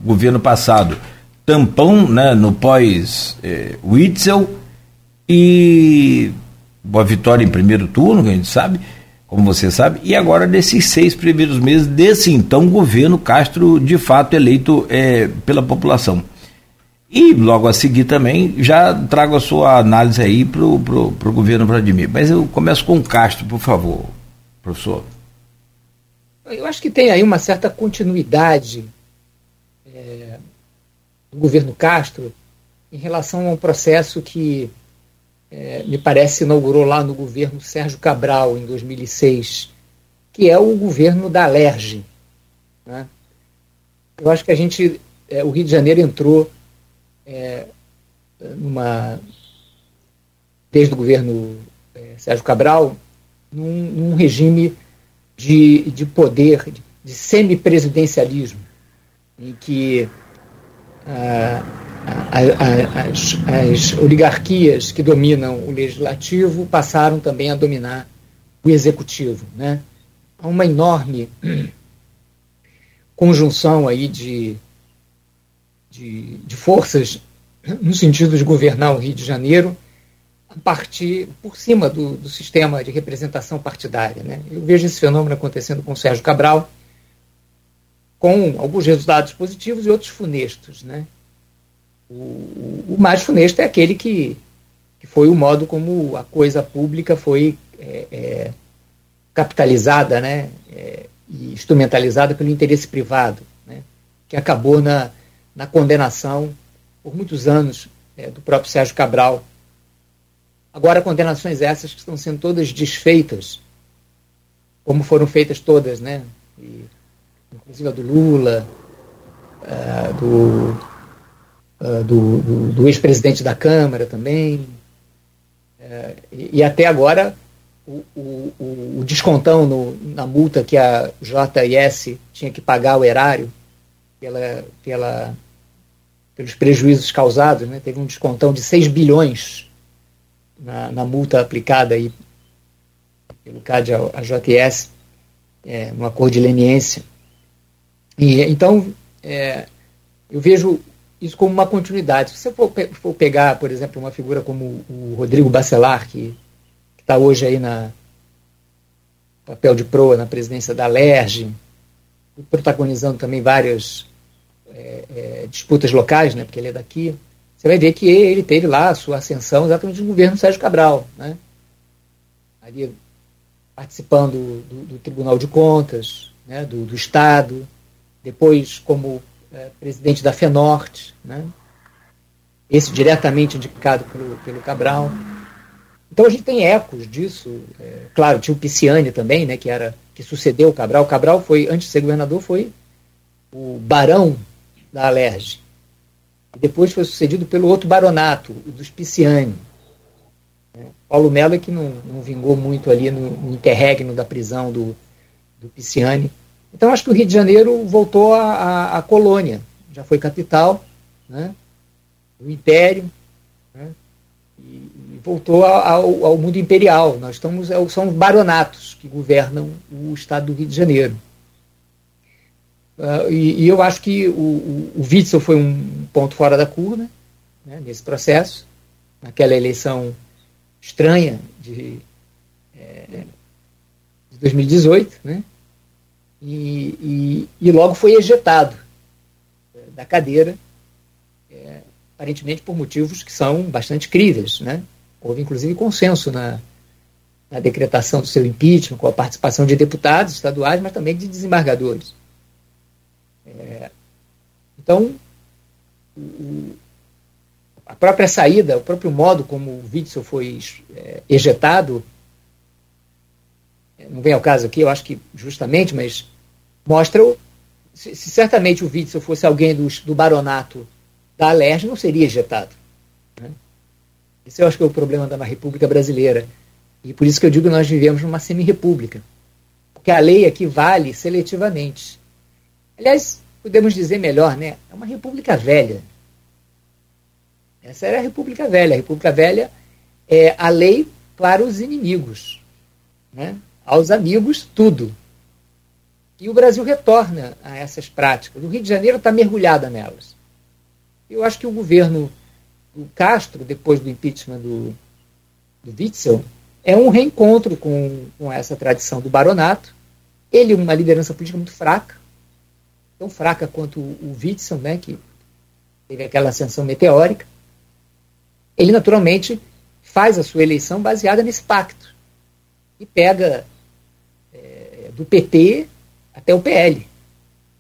governo passado, tampão né, no pós-Witzel, é, e Boa Vitória em primeiro turno, que a gente sabe, como você sabe, e agora desses seis primeiros meses desse então governo Castro de fato eleito é, pela população. E logo a seguir também já trago a sua análise aí para o governo Vladimir. Mas eu começo com o Castro, por favor, professor. Eu acho que tem aí uma certa continuidade é, do governo Castro em relação a um processo que é, me parece, inaugurou lá no governo Sérgio Cabral, em 2006, que é o governo da Alerj. Né? Eu acho que a gente, é, o Rio de Janeiro entrou é, numa, desde o governo é, Sérgio Cabral, num, num, regime de, de poder, de, de semipresidencialismo, em que as, as oligarquias que dominam o legislativo passaram também a dominar o executivo. Né? Há uma enorme conjunção aí de, de, de, forças no sentido de governar o Rio de Janeiro a partir por cima do, do sistema de representação partidária. Né? Eu vejo esse fenômeno acontecendo com o Sérgio Cabral, com alguns resultados positivos e outros funestos. Né? O, o mais funesto é aquele que, que foi o modo como a coisa pública foi é, é, capitalizada né, é, e instrumentalizada pelo interesse privado, né, que acabou na, na condenação por muitos anos é, do próprio Sérgio Cabral. Agora, condenações essas que estão sendo todas desfeitas, como foram feitas todas, né, e, inclusive a do Lula, uh, do uh, do, do, do ex-presidente da Câmara também. Uh, e, e, até agora, o, o, o descontão no, na multa que a JIS tinha que pagar ao erário pela, pela, pelos prejuízos causados, né? teve um descontão de 6 bilhões na, na multa aplicada aí pelo CAD à JS, é, no acordo de leniência. E, então, é, eu vejo isso como uma continuidade. Se você for, for pegar, por exemplo, uma figura como o Rodrigo Bacelar, que está hoje aí na papel de proa na presidência da LERJ, protagonizando também várias é, é, disputas locais, né, porque ele é daqui, você vai ver que ele teve lá a sua ascensão exatamente no governo Sérgio Cabral, né, ali participando do, do Tribunal de Contas, né, do, do Estado, depois como é, presidente da FENORTE, né? esse diretamente indicado pelo, pelo Cabral. Então a gente tem ecos disso. É, claro, tinha o Pisciani também, né, que, era, que sucedeu o Cabral. O Cabral foi, antes de ser governador, foi o barão da Alerj. E depois foi sucedido pelo outro baronato, o dos Pisciani. É, Paulo Melo é que não, não vingou muito ali no, no interregno da prisão do, do Pisciani. Então, acho que o Rio de Janeiro voltou à, colônia, já foi capital, né, o império, né, e, e, voltou ao, ao, mundo imperial. Nós estamos, é são os baronatos que governam o estado do Rio de Janeiro. Uh, e, e, eu acho que o, o, o Witzel foi um ponto fora da curva né, nesse processo. naquela eleição estranha de, é, de 2018, né? E, e, e, logo foi ejetado é, da cadeira, é, aparentemente por motivos que são bastante críveis, né? Houve inclusive consenso na, na decretação do seu impeachment, com a participação de deputados estaduais, mas também de desembargadores. É, então, o, a própria saída, o próprio modo como o Witzel foi é, ejetado, não vem ao caso aqui, eu acho que justamente, mas mostra se, se certamente o Witzel fosse alguém do, do baronato da Alerj, não seria ejetado. Né? Esse eu acho que é o problema da República Brasileira. E por isso que eu digo que nós vivemos numa semi-república. Porque a lei aqui vale seletivamente. Aliás, podemos dizer melhor, né? É uma república velha. Essa era a República Velha. A República Velha é a lei para os inimigos. Né? Aos amigos, tudo. E o Brasil retorna a essas práticas. O Rio de Janeiro está mergulhada nelas. Eu acho que o governo do Castro, depois do impeachment do, do Witzel, é um reencontro com, com essa tradição do baronato. Ele, uma liderança política muito fraca, tão fraca quanto o, Witzel, né, que teve aquela ascensão meteórica ele naturalmente faz a sua eleição baseada nesse pacto. E pega do PT até o PL,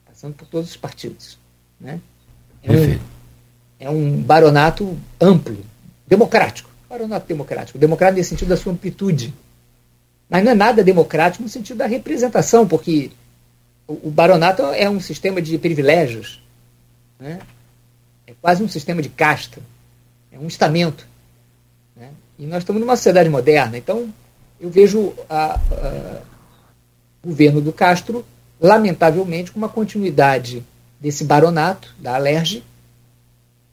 passando por todos os partidos. Né? É, um, é um baronato amplo, democrático. Baronato democrático. Democrático nesse sentido da sua amplitude. Mas não é nada democrático no sentido da representação, porque o, o baronato é um sistema de privilégios. Né? É quase um sistema de casta é um estamento. Né? E nós estamos numa sociedade moderna, então eu vejo a, a, governo do Castro, lamentavelmente, com uma continuidade desse baronato, da Alerj,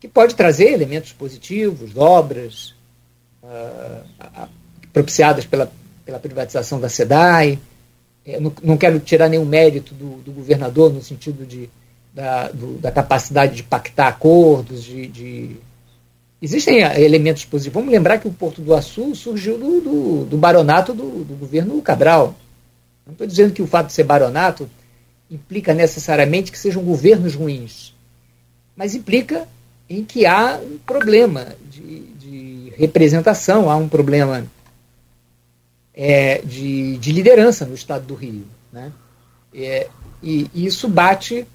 que pode trazer elementos positivos, obras uh, propiciadas pela, pela privatização da SEDAI. Eu não, não quero tirar nenhum mérito do, do governador no sentido de, da, do, da capacidade de pactar acordos, de, de Existem eh, elementos positivos. Vamos lembrar que o Porto do Açu surgiu do, do, do baronato do, do, governo Cabral. Não estou dizendo que o fato de ser baronato implica necessariamente que sejam governos ruins, mas implica em que há um problema de, de representação, há um problema é, de, de, liderança no estado do Rio. Né? É, e, e, isso bate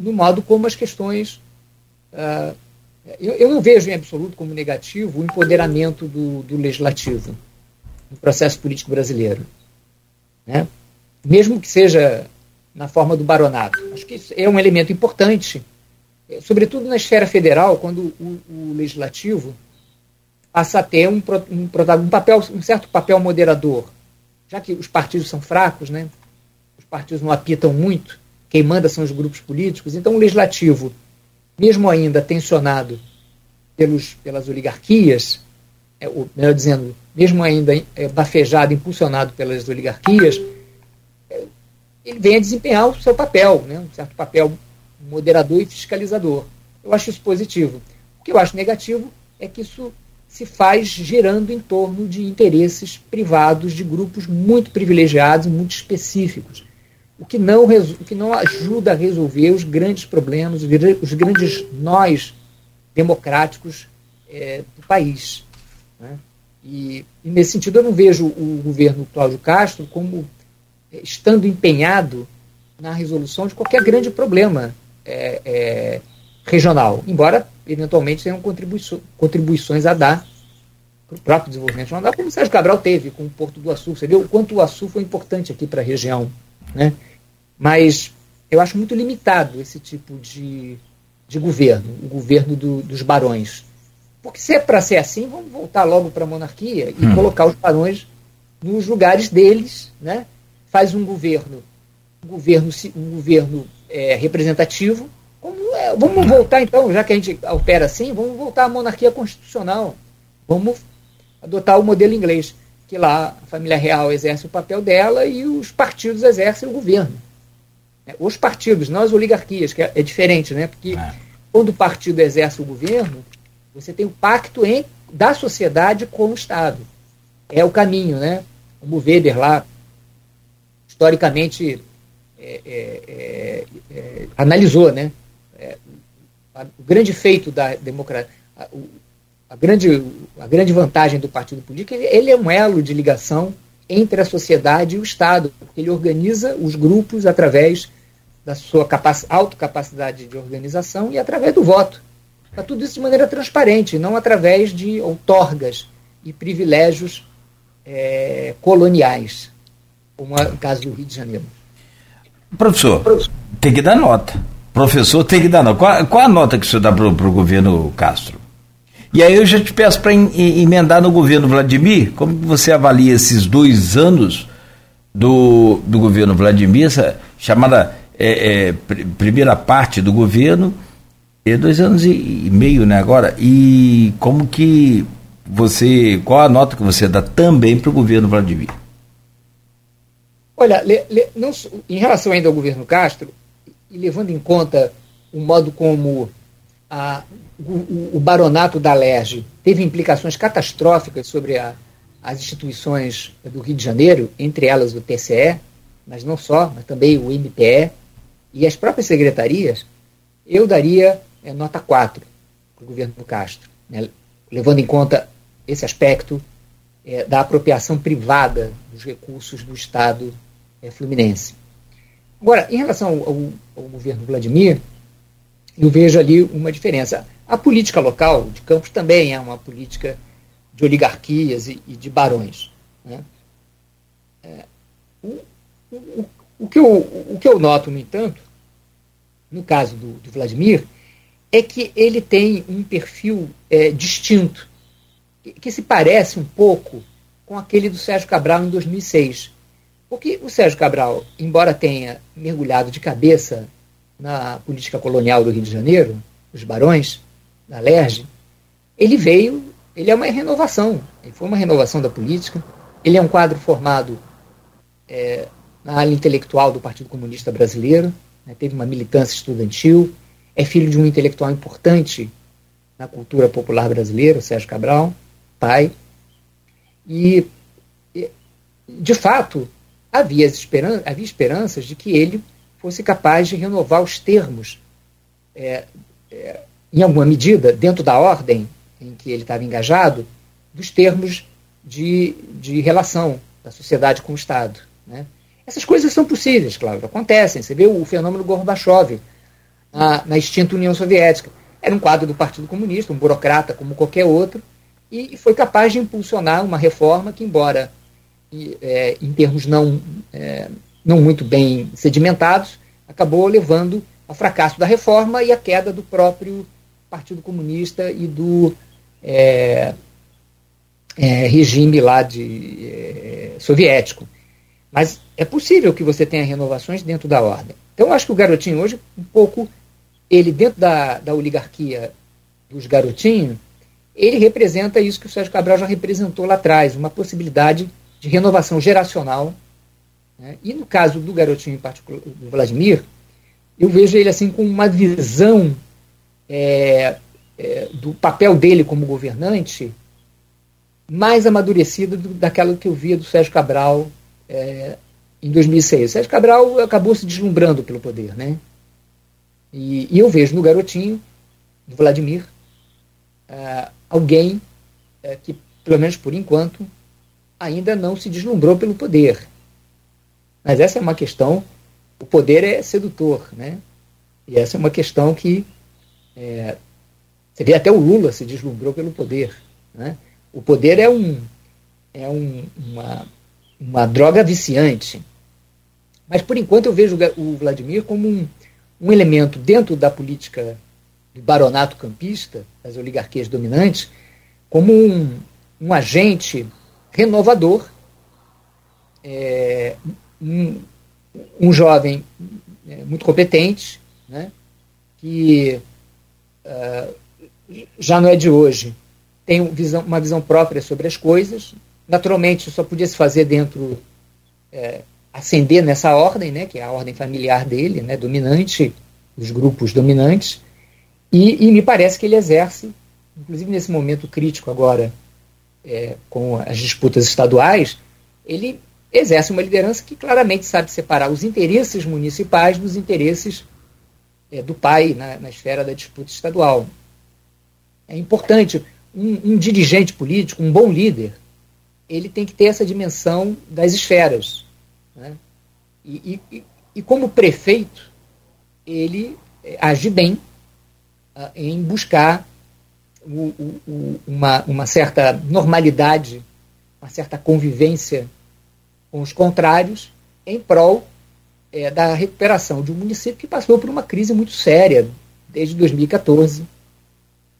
no modo como as questões uh, eu, eu, não vejo em absoluto como negativo o empoderamento do, do legislativo no processo político brasileiro. Né? Mesmo que seja na forma do baronato. Acho que isso é um elemento importante, é, sobretudo na esfera federal, quando o, o legislativo passa a ter um, um, um, papel, um certo papel moderador. Já que os partidos são fracos, né? os partidos não apitam muito, quem manda são os grupos políticos, então o legislativo mesmo ainda tensionado pelos, pelas oligarquias, é, ou, melhor dizendo, mesmo ainda é, bafejado, impulsionado pelas oligarquias, ele vem a desempenhar o seu papel, né, um certo papel moderador e fiscalizador. Eu acho isso positivo. O que eu acho negativo é que isso se faz girando em torno de interesses privados de grupos muito privilegiados, muito específicos o que não, o que não ajuda a resolver os grandes problemas, os grandes nós democráticos é, do país. Né? E, e, nesse sentido, eu não vejo o governo Cláudio Castro como estando empenhado na resolução de qualquer grande problema é, é, regional, embora eventualmente tenham contribuições, contribuições a dar para o próprio desenvolvimento regional, como o Sérgio Cabral teve com o Porto do Açu. Você viu o quanto o Açu foi importante aqui para a região. Né? Mas eu acho muito limitado esse tipo de, de governo, o governo do, dos barões. Porque se é para ser assim, vamos voltar logo para a monarquia e hum. colocar os barões nos lugares deles, né? Faz um governo, um governo, um governo é, representativo. É, vamos voltar então, já que a gente opera assim, vamos voltar à monarquia constitucional. Vamos adotar o modelo inglês que lá a família real exerce o papel dela e os partidos exercem o governo. É, os partidos, não as oligarquias, que é, é diferente, né? Porque é. quando o partido exerce o governo, você tem o um pacto em, da sociedade com o Estado. É o caminho, né? Como Weber lá, historicamente, é, é, é, é analisou, né? É, o grande feito da democracia, a, a, grande, a grande vantagem do partido político, ele, ele é um elo de ligação entre a sociedade e o Estado, porque ele organiza os grupos através da sua autocapacidade de organização e através do voto. Está tudo isso de maneira transparente, não através de outorgas e privilégios é, coloniais, como é o caso do Rio de Janeiro. Professor, Professor, tem que dar nota. Professor tem que dar nota. Qual, qual a nota que o senhor dá para o governo Castro? E aí eu já te peço para emendar no governo Vladimir, como você avalia esses dois anos do, do governo Vladimir, essa chamada é, é, pr primeira parte do governo, é dois anos e, e, meio né, agora, e como que você, qual a nota que você dá também para o governo Vladimir? Olha, le, le, não, em relação ainda ao governo Castro, e levando em conta o modo como a, o, o, baronato da LERJ teve implicações catastróficas sobre a, as instituições do Rio de Janeiro, entre elas o TCE, mas não só, mas também o MPE e as próprias secretarias, eu daria é, nota 4 para o governo do Castro, né, levando em conta esse aspecto é, da apropriação privada dos recursos do Estado é, fluminense. Agora, em relação ao, ao, governo Vladimir, eu vejo ali uma diferença. A política local de Campos também é uma política de oligarquias e, e de barões. Né? É, o, o, o, que eu, o que eu noto, no entanto, no caso do, do Vladimir, é que ele tem um perfil é, distinto, que, se parece um pouco com aquele do Sérgio Cabral em 2006. Porque o Sérgio Cabral, embora tenha mergulhado de cabeça na política colonial do Rio de Janeiro, os barões, da LERJ, ele veio, ele é uma renovação, ele foi uma renovação da política, ele é um quadro formado é, na área intelectual do Partido Comunista Brasileiro, né, teve uma militância estudantil, é filho de um intelectual importante na cultura popular brasileira, Sérgio Cabral, pai, e, de fato, havia, esperan havia esperanças de que ele fosse capaz de renovar os termos, é, é, em alguma medida, dentro da ordem em que ele estava engajado, dos termos de, de relação da sociedade com o Estado. Né? Essas coisas são possíveis, claro, acontecem. Você vê o fenômeno Gorbachev na, na extinta União Soviética. Era um quadro do Partido Comunista, um burocrata como qualquer outro, e foi capaz de impulsionar uma reforma que, embora é, em termos não é, não muito bem sedimentados, acabou levando ao fracasso da reforma e à queda do próprio Partido Comunista e do é, é, regime lá de é, soviético. Mas é possível que você tenha renovações dentro da ordem. Então, eu acho que o garotinho hoje, um pouco, ele dentro da, da oligarquia dos garotinhos, ele representa isso que o Sérgio Cabral já representou lá atrás, uma possibilidade de renovação geracional né? E no caso do garotinho em particular, do Vladimir, eu vejo ele assim com uma visão é, é, do papel dele como governante mais amadurecida do, daquela que eu via do Sérgio Cabral é, em 2006. O Sérgio Cabral acabou se deslumbrando pelo poder, né? E, e eu vejo no garotinho do Vladimir é, alguém é, que, pelo menos por enquanto, ainda não se deslumbrou pelo poder. Mas essa é uma questão, o poder é sedutor, né? E essa é uma questão que é, você vê até o Lula se deslumbrou pelo poder, né? O poder é um é um, uma, uma droga viciante. Mas por enquanto eu vejo o Vladimir como um, um elemento dentro da política do baronato campista, das oligarquias dominantes, como um, um agente renovador, é, um, um jovem é, muito competente, né, que uh, já não é de hoje, tem visão, uma visão própria sobre as coisas. Naturalmente, só podia se fazer dentro, é, ascender nessa ordem, né, que é a ordem familiar dele, né, dominante, dos grupos dominantes, e, e me parece que ele exerce inclusive nesse momento crítico agora, é, com as disputas estaduais, ele exerce uma liderança que claramente sabe separar os interesses municipais dos interesses é, do pai na, na, esfera da disputa estadual. É importante, um, um, dirigente político, um bom líder, ele tem que ter essa dimensão das esferas. Né? E, e, e, como prefeito, ele é, age bem em buscar o, o, uma, uma certa normalidade, uma certa convivência com os contrários em prol é, da recuperação de um município que passou por uma crise muito séria desde 2014,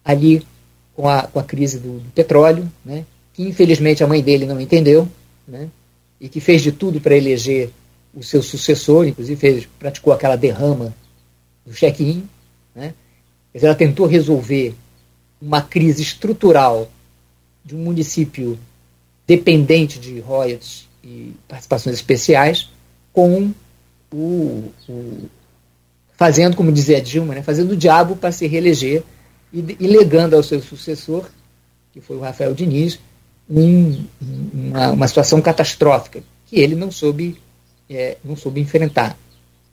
ali com a, com a crise do, do petróleo, né, que infelizmente a mãe dele não entendeu, né, e que fez de tudo para eleger o seu sucessor, inclusive fez, praticou aquela derrama do check-in. Né, ela tentou resolver uma crise estrutural de um município dependente de royalties e participações especiais com o, o fazendo, como dizia Dilma, né, fazendo o diabo para se reeleger e, e, legando ao seu sucessor, que foi o Rafael Diniz, um, uma, uma, situação catastrófica que ele não soube, é, não soube enfrentar.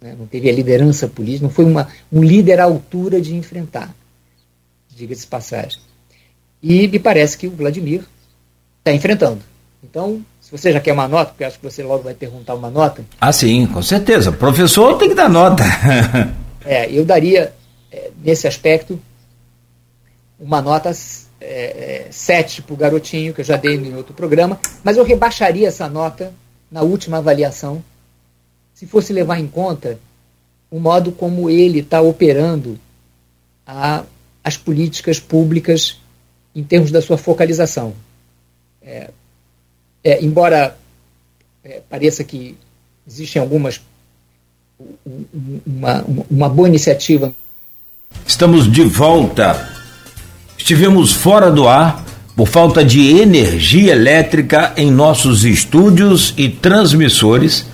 Né, não teve a liderança política, não foi uma, um líder à altura de enfrentar, diga-se passagem. E me parece que o Vladimir está enfrentando. Então, se você já quer uma nota, porque acho que você logo vai perguntar uma nota. Ah, sim, com certeza. Professor tem que dar nota. *laughs* é, eu daria, é, nesse aspecto, uma nota é, 7 é, para o garotinho, que eu já dei em outro programa, mas eu rebaixaria essa nota na última avaliação, se fosse levar em conta o modo como ele está operando a, as políticas públicas em termos da sua focalização. É, é, embora é, pareça que existem algumas uma, uma boa iniciativa. Estamos de volta. Estivemos fora do ar por falta de energia elétrica em nossos estúdios e transmissores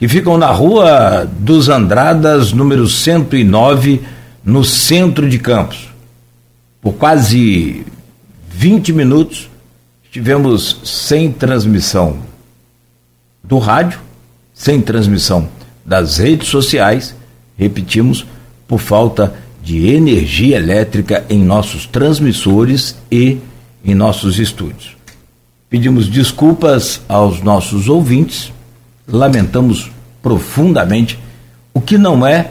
que ficam na Rua dos Andradas, número 109, no centro de Campos. Por quase 20 minutos Tivemos sem transmissão do rádio, sem transmissão das redes sociais, repetimos, por falta de energia elétrica em nossos transmissores e em nossos estúdios. Pedimos desculpas aos nossos ouvintes, lamentamos profundamente, o que não é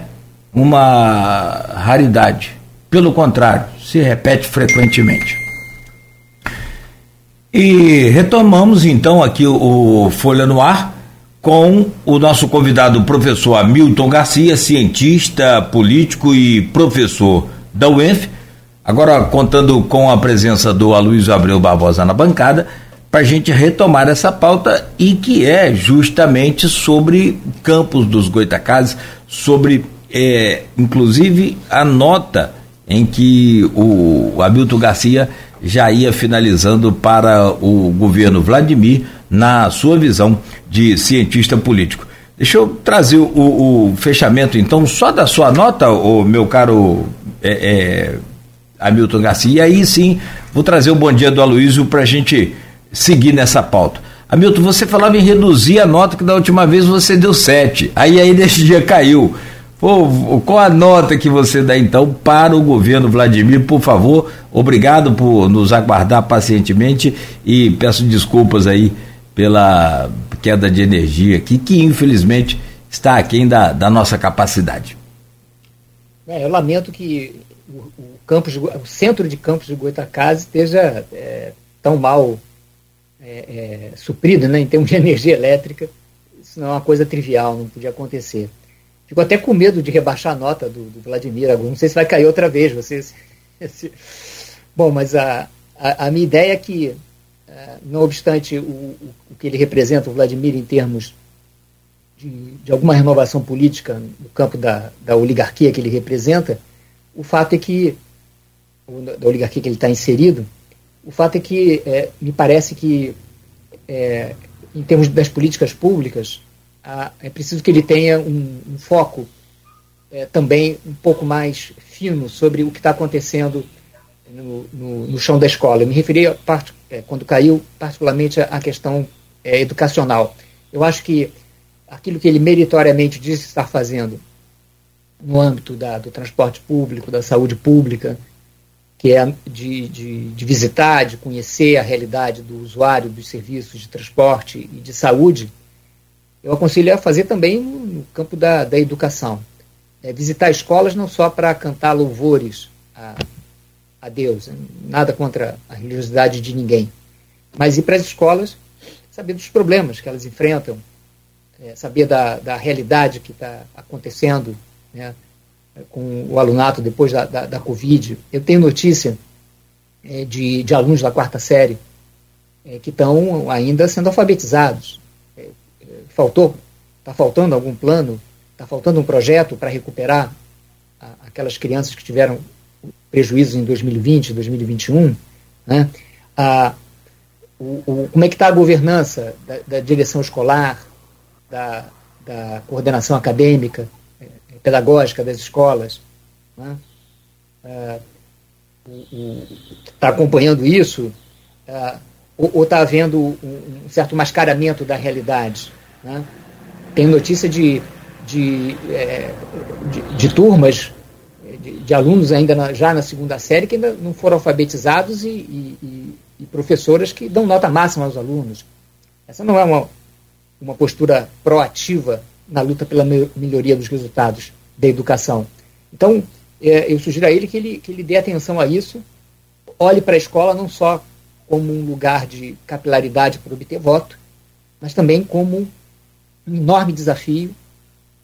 uma raridade. Pelo contrário, se repete frequentemente. E retomamos então aqui o, Folha no Ar com o nosso convidado, o professor Hamilton Garcia, cientista, político e professor da UENF. Agora contando com a presença do Aloysio Abreu Barbosa na bancada, para a gente retomar essa pauta e que é justamente sobre campos dos Goitacazes, sobre é, inclusive a nota em que o, o Hamilton Garcia já ia finalizando para o governo Vladimir na sua visão de cientista político. Deixa eu trazer o, o fechamento, então, só da sua nota, o meu caro é, é, Hamilton Garcia, e aí sim vou trazer o bom dia do Aloysio para a gente seguir nessa pauta. Hamilton, você falava em reduzir a nota que da última vez você deu 7, aí aí nesse dia caiu. Pô, qual a nota que você dá então para o governo Vladimir, por favor? Obrigado por nos aguardar pacientemente e peço desculpas aí pela queda de energia aqui, que infelizmente está aquém da, da nossa capacidade. É, eu lamento que o, o, campus, o centro de campos de Goitacazes esteja é, tão mal é, é, suprido né, em termos de *laughs* energia elétrica. Isso não é uma coisa trivial, não podia acontecer. Fico até com medo de rebaixar a nota do, do Vladimir. Não sei se vai cair outra vez. Você, *laughs* Bom, mas a, a, a, minha ideia é que, é, não obstante o, o, o, que ele representa, o Vladimir, em termos de, de alguma renovação política no campo da, da oligarquia que ele representa, o fato é que, da oligarquia que ele está inserido, o fato é que é, me parece que, é, em termos das políticas públicas, é preciso que ele tenha um, um foco é, também um pouco mais fino sobre o que está acontecendo no, no, no chão da escola. Eu me referi, a part, é, quando caiu, particularmente à questão é, educacional. Eu acho que aquilo que ele meritoriamente disse estar fazendo no âmbito da, do transporte público, da saúde pública, que é de, de, de, visitar, de conhecer a realidade do usuário dos serviços de transporte e de saúde, eu aconselho a fazer também no campo da, da educação. É visitar escolas não só para cantar louvores a, a Deus, nada contra a religiosidade de ninguém, mas ir para as escolas saber dos problemas que elas enfrentam, é, saber da, da realidade que está acontecendo né, com o alunato depois da, da, da Covid. Eu tenho notícia é, de, de alunos da quarta série é, que estão ainda sendo alfabetizados. É, é, faltou, está faltando algum plano, está faltando um projeto para recuperar a, aquelas crianças que tiveram prejuízos em 2020, 2021, né? A, o, o, como é que está a governança da, da direção escolar, da, da, coordenação acadêmica, pedagógica das escolas. Né? Está uh, acompanhando isso uh, ou está havendo um, um, certo mascaramento da realidade? Né? Tem notícia de, de, é, de, de, turmas de, de alunos ainda na, já na segunda série que ainda não foram alfabetizados e, e, e professoras que dão nota máxima aos alunos. Essa não é uma, uma postura proativa na luta pela melhoria dos resultados da educação. Então, é, eu sugiro a ele que, ele que ele dê atenção a isso, olhe para a escola não só como um lugar de capilaridade para obter voto, mas também como um enorme desafio.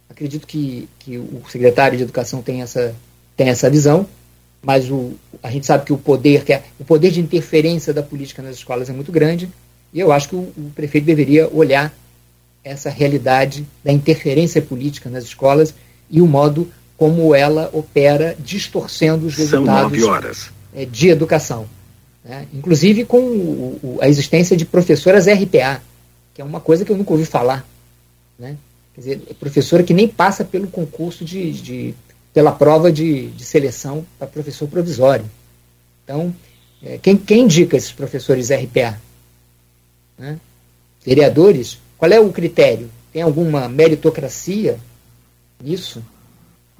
Acredito que, que o secretário de Educação tem essa, tem essa visão, mas o, a gente sabe que o poder, que é, o poder de interferência da política nas escolas é muito grande, e eu acho que o, o prefeito deveria olhar essa realidade da interferência política nas escolas e o modo como ela opera distorcendo os resultados é, de educação. Né? Inclusive com o, o, a existência de professoras RPA, que é uma coisa que eu nunca ouvi falar. Né? Quer dizer, é professora que nem passa pelo concurso de, de pela prova de, de seleção para professor provisório. Então, é, quem, quem indica esses professores RPA? Né? Vereadores? Qual é o critério? Tem alguma meritocracia nisso?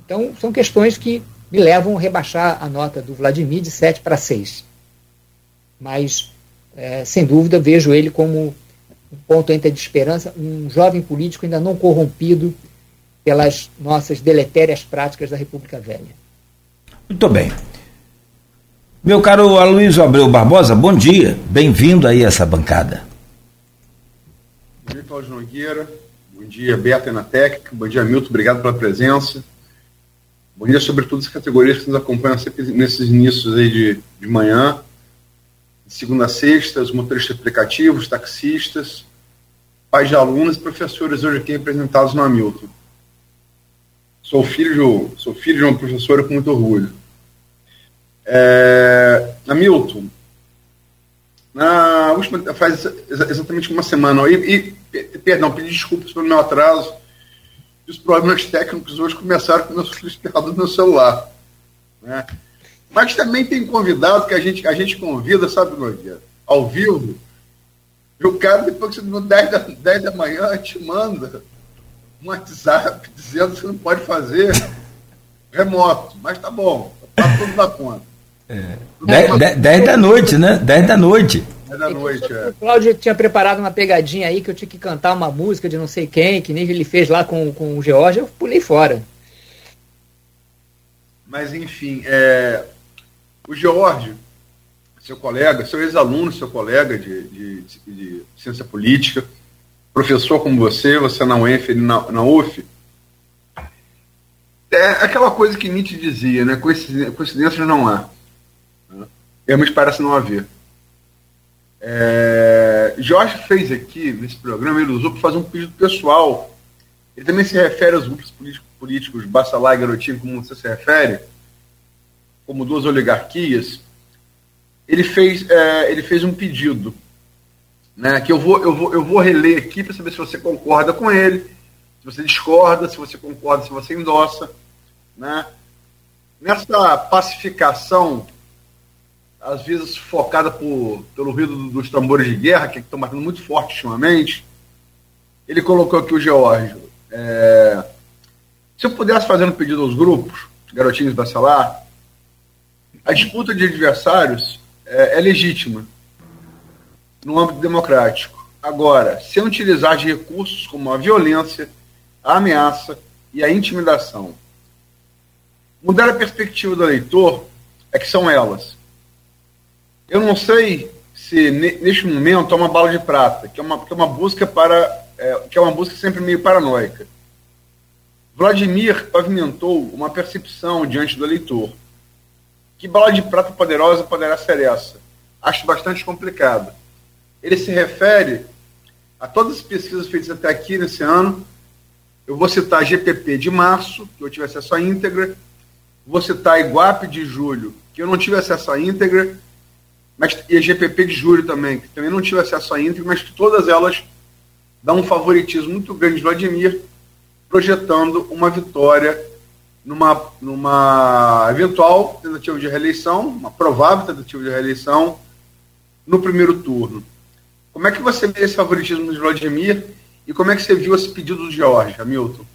Então, são questões que me levam a rebaixar a nota do Vladimir de 7 para 6. Mas, é, sem dúvida, vejo ele como um ponto entre de esperança, um jovem político ainda não corrompido pelas nossas deletérias práticas da República Velha. Muito bem. Meu caro Aloysio Abreu Barbosa, bom dia. Bem-vindo aí a essa bancada. Bom dia, Cláudio Nogueira. Bom dia, Beata na técnica. Bom dia, Milton. Obrigado pela presença. Bom dia, sobretudo, as categorias que nos acompanham sempre nesses inícios aí de, de manhã. De segunda a sexta, os motoristas aplicativos, taxistas, pais de alunos e professores hoje aqui representados no Hamilton. Sou filho, de, sou filho de uma professora com muito orgulho. É, Hamilton, na última, faz exatamente uma semana, e, e perdão, pedi desculpas pelo meu atraso, e os problemas técnicos hoje começaram com o meu filho esperado no celular. Né? Mas também tem convidado que a gente, a gente convida, sabe, Nogueira, ao vivo, e o cara, depois que você 10 da, 10 da manhã, te manda um WhatsApp dizendo que você não pode fazer remoto. Mas tá bom, tá tudo na conta. É. 10 da noite, né? 10 da noite. 10 da noite, é. O Cláudio tinha preparado uma pegadinha aí que eu tinha que cantar uma música de não sei quem, que nem ele fez lá com, com o George, eu pulei fora. Mas enfim, é, o George, seu colega, seu ex-aluno, seu colega de, de, de, de ciência política, professor como você, você na UENF, ele na, na UF, é aquela coisa que Nietzsche dizia, né? Coincidências não há. Realmente parece não haver. É, Jorge fez aqui, nesse programa, ele usou para fazer um pedido pessoal. Ele também se refere aos grupos políticos, políticos Bassalá e Garotinho, como você se refere, como duas oligarquias. Ele fez, é, ele fez um pedido né, que eu vou, eu, vou, eu vou reler aqui para saber se você concorda com ele, se você discorda, se você concorda, se você endossa. Né? Nessa pacificação às vezes focada por, pelo ruído dos tambores de guerra, que estão batendo muito forte ultimamente, ele colocou aqui o Geórgio. É, se eu pudesse fazer um pedido aos grupos, garotinhos da Salar, a disputa de adversários é, é legítima no âmbito democrático. Agora, sem utilizar de recursos como a violência, a ameaça e a intimidação. Mudar a perspectiva do eleitor é que são elas. Eu não sei se neste momento é uma bala de prata, que é uma, que é uma busca para é, que é uma busca sempre meio paranoica. Vladimir pavimentou uma percepção diante do eleitor. Que bala de prata poderosa poderá ser essa? Acho bastante complicado. Ele se refere a todas as pesquisas feitas até aqui nesse ano. Eu vou citar a GPP de março, que eu tive acesso à íntegra. Vou citar a Iguape de julho, que eu não tive acesso à íntegra. Mas, e a GPP de julho também, que também não tive acesso à íntegra, mas que todas elas dá um favoritismo muito grande de Vladimir, projetando uma vitória numa, numa eventual tentativa de reeleição, uma provável tentativa de reeleição, no primeiro turno. Como é que você vê esse favoritismo de Vladimir e como é que você viu esse pedido do George, Hamilton?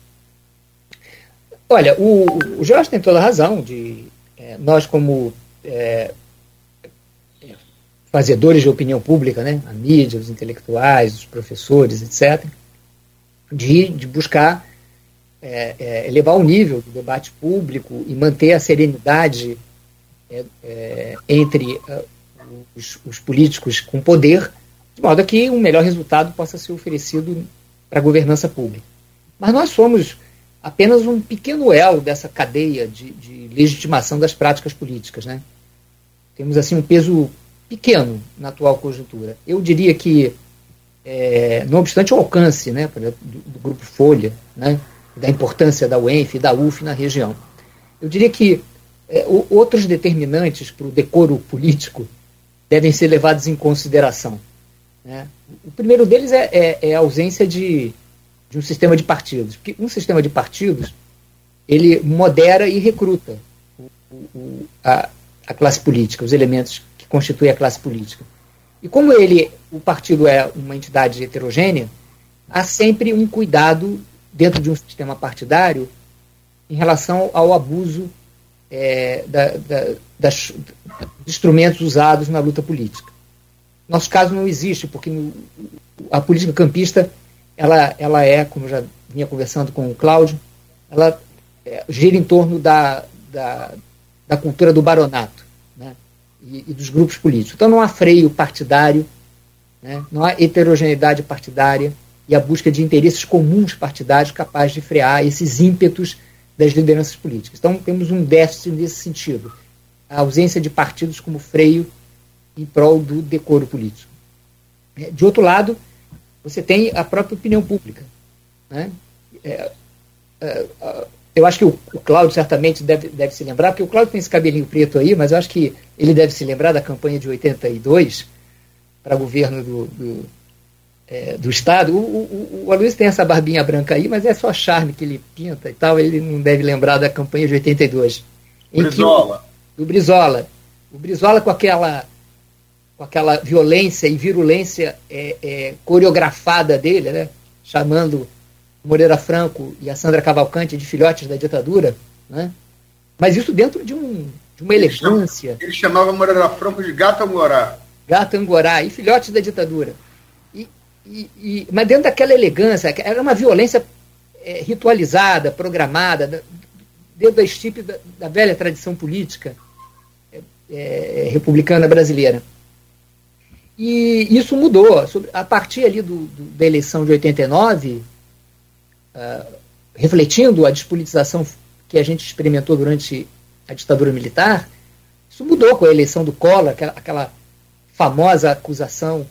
Olha, o, o Jorge tem toda a razão de é, nós como é, fazedores de opinião pública, né, a mídia, os intelectuais, os professores, etc., de, de buscar é, é, elevar o nível do debate público e manter a serenidade é, é entre uh, os, os, políticos com poder, de modo que um melhor resultado possa ser oferecido para a governança pública. Mas nós somos apenas um pequeno elo dessa cadeia de, de legitimação das práticas políticas. Né? Temos assim um peso pequeno na atual conjuntura. Eu diria que, é, não obstante o alcance né, do, do Grupo Folha, né, da importância da UENF e da UF na região, eu diria que é, outros determinantes para o decoro político devem ser levados em consideração. Né? O primeiro deles é, é, é, a ausência de, de um sistema de partidos. Porque um sistema de partidos ele modera e recruta o, o, a, a classe política, os elementos constitui a classe política. E como ele, o partido é uma entidade heterogênea, há sempre um cuidado dentro de um sistema partidário em relação ao abuso é, da, da, das, dos instrumentos usados na luta política. Nosso caso não existe, porque a política campista ela, ela é, como já vinha conversando com o Cláudio, ela é, gira em torno da, da, da cultura do baronato e, e, dos grupos políticos. Então não há freio partidário, né? não há heterogeneidade partidária e a busca de interesses comuns partidários capazes de frear esses ímpetos das lideranças políticas. Então temos um déficit nesse sentido. A ausência de partidos como freio em prol do decoro político. É, de outro lado, você tem a própria opinião pública. Né? É, é, eu acho que o, o Cláudio certamente deve, deve se lembrar, porque o Cláudio tem esse cabelinho preto aí, mas eu acho que ele deve se lembrar da campanha de 82 para governo do, do, é, do Estado. O, o, o Aloysio tem essa barbinha branca aí, mas é só charme que ele pinta e tal, ele não deve lembrar da campanha de 82. Brizola. do Brizola. O Brizola com aquela com aquela violência e virulência é, é, coreografada dele, né? chamando Moreira Franco e a Sandra Cavalcante de filhotes da ditadura, né? mas isso dentro de, um, de uma elegância. Ele chamava Moreira Franco de gato angorá. Gato angorá e filhotes da ditadura. E, e, e, mas dentro daquela elegância, era uma violência é, ritualizada, programada, dentro da estipe da, da velha tradição política é, é, republicana brasileira. E isso mudou. A partir ali do, do, da eleição de 89, uh, refletindo a despolitização que a gente experimentou durante a ditadura militar, isso mudou com a eleição do Collor, aquela, aquela famosa acusação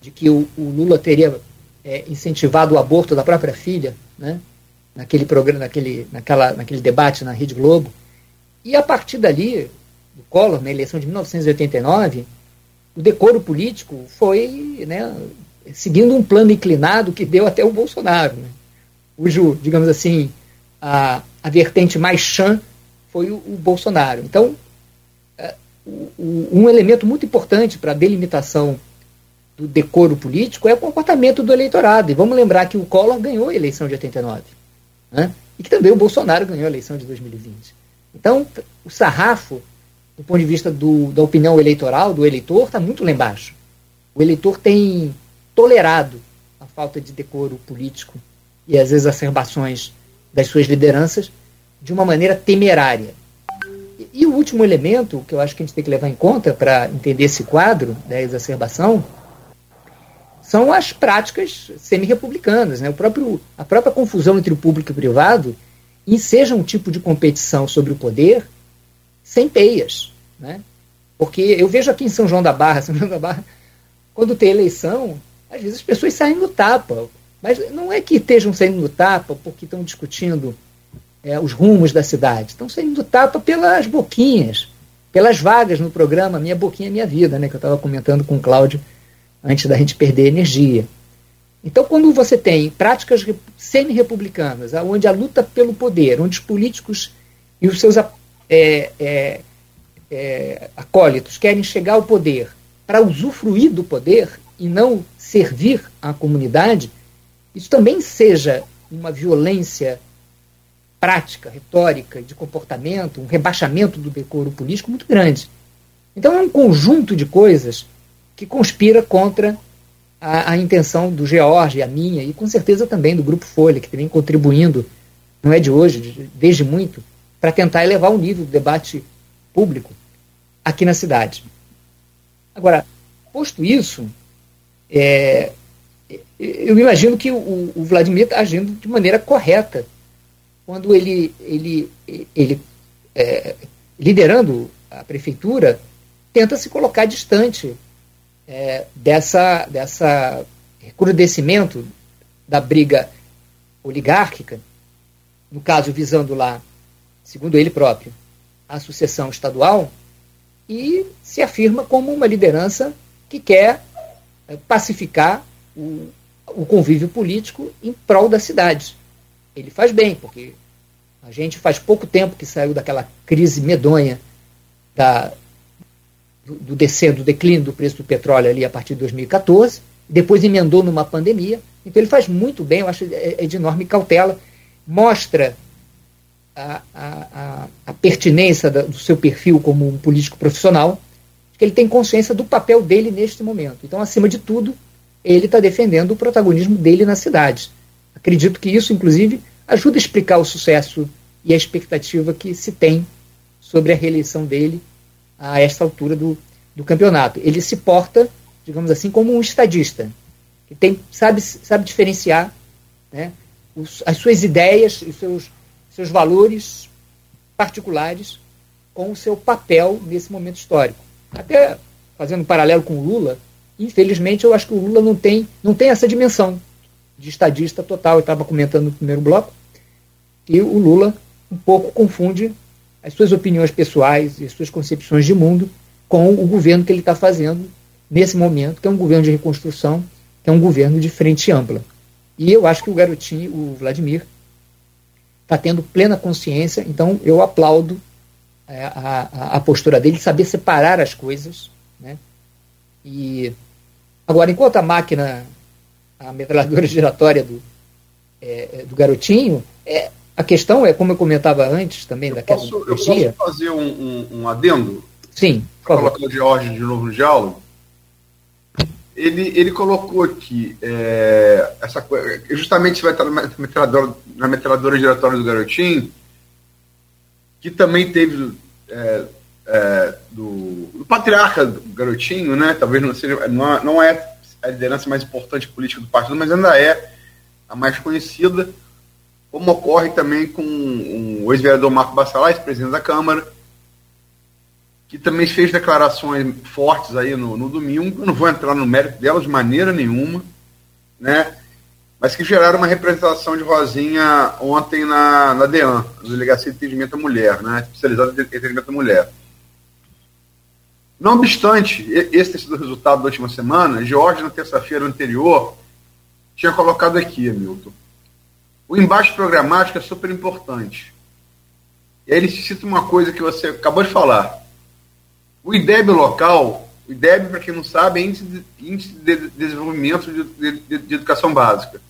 de que o, o Lula teria é, incentivado o aborto da própria filha, né? naquele programa, naquele, naquela, naquele debate na Rede Globo. E a partir dali, do Collor, na eleição de 1989, o decoro político foi né, seguindo um plano inclinado que deu até o Bolsonaro. Né? Cujo, digamos assim, a, a vertente mais chã foi o, o Bolsonaro. Então, é, um elemento muito importante para a delimitação do decoro político é o comportamento do eleitorado. E vamos lembrar que o Collor ganhou a eleição de 89. Né? E que também o Bolsonaro ganhou a eleição de 2020. Então, o sarrafo, do ponto de vista do, da opinião eleitoral, do eleitor, está muito lá embaixo. O eleitor tem tolerado a falta de decoro político e as exacerbações das suas lideranças de uma maneira temerária. E, e o último elemento que eu acho que a gente tem que levar em conta para entender esse quadro da exacerbação são as práticas semi-republicanas. Né? O próprio, a própria confusão entre o público e o privado enseja um tipo de competição sobre o poder sem peias. Né? Porque eu vejo aqui em São João da Barra, *laughs* São João da Barra, quando tem eleição, às vezes as pessoas saem no tapa. Mas não é que estejam saindo no tapa porque estão discutindo é, os rumos da cidade. Estão saindo no tapa pelas boquinhas, pelas vagas no programa Minha Boquinha Minha Vida, né, que eu estava comentando com o Cláudio antes da gente perder energia. Então, quando você tem práticas semi-republicanas, onde a luta pelo poder, onde os políticos e os seus é, é, é, acólitos querem chegar ao poder para usufruir do poder e não servir à comunidade, isso também seja uma violência prática, retórica, de comportamento, um rebaixamento do decoro político muito grande. Então é um conjunto de coisas que conspira contra a, a intenção do George, a minha, e com certeza também do Grupo Folha, que vem contribuindo, não é de hoje, desde muito, para tentar elevar o nível do debate público aqui na cidade. Agora, posto isso, é, eu imagino que o, o Vladimir está agindo de maneira correta. Quando ele, ele, ele é, liderando a prefeitura, tenta se colocar distante é, dessa, dessa recrudescimento da briga oligárquica, no caso visando lá, segundo ele próprio, a sucessão estadual, e se afirma como uma liderança que quer é, pacificar o, o convívio político em prol da cidade. Ele faz bem, porque a gente faz pouco tempo que saiu daquela crise medonha da, do, do descer, do declínio do preço do petróleo ali a partir de 2014, depois emendou numa pandemia. Então ele faz muito bem, eu acho é, é de enorme cautela, mostra a, a, a pertinência do seu perfil como um político profissional, que ele tem consciência do papel dele neste momento. Então, acima de tudo, ele está defendendo o protagonismo dele na cidade. Acredito que isso, inclusive, ajuda a explicar o sucesso e a expectativa que se tem sobre a reeleição dele a esta altura do, do campeonato. Ele se porta, digamos assim, como um estadista, que tem, sabe, sabe diferenciar né, os, as suas ideias e seus, seus valores particulares com o seu papel nesse momento histórico. Até fazendo um paralelo com Lula, infelizmente eu acho que o Lula não tem, não tem essa dimensão de estadista total. Eu estava comentando no primeiro bloco que o Lula um pouco confunde as suas opiniões pessoais e as suas concepções de mundo com o governo que ele está fazendo nesse momento, que é um governo de reconstrução, que é um governo de frente ampla. E eu acho que o garotinho, o Vladimir, está tendo plena consciência, então eu aplaudo é, a, a, a, postura dele, saber separar as coisas. Né? E agora, enquanto a máquina, a metralhadora *laughs* giratória do, é, é, do garotinho, é, a questão é, como eu comentava antes também, eu daquela posso, Eu posso fazer um, um, um adendo? Sim, por favor. Colocar o George de novo no diálogo. Ele, ele colocou aqui é, essa justamente você vai estar na metralhadora, na metralhadora giratória do garotinho, que também teve é, é, do, do, patriarca do garotinho, né? Talvez não seja, não, não é a liderança mais importante política do partido, mas ainda é a mais conhecida, como ocorre também com o ex-vereador Marco Bassalais, presidente da Câmara, que também fez declarações fortes aí no, no domingo. Eu não vou entrar no mérito delas de maneira nenhuma, né? mas que geraram uma representação de Rosinha ontem na, na DEAN, na Delegacia de Atendimento à Mulher, né, especializada em atendimento à mulher. Não obstante, esse ter sido o resultado da última semana, Jorge, na terça-feira anterior, tinha colocado aqui, Milton. O embate programático é super importante. E aí ele cita uma coisa que você acabou de falar. O IDEB local, o IDEB, para quem não sabe, é Índice de, Desenvolvimento de, de, de Educação Básica.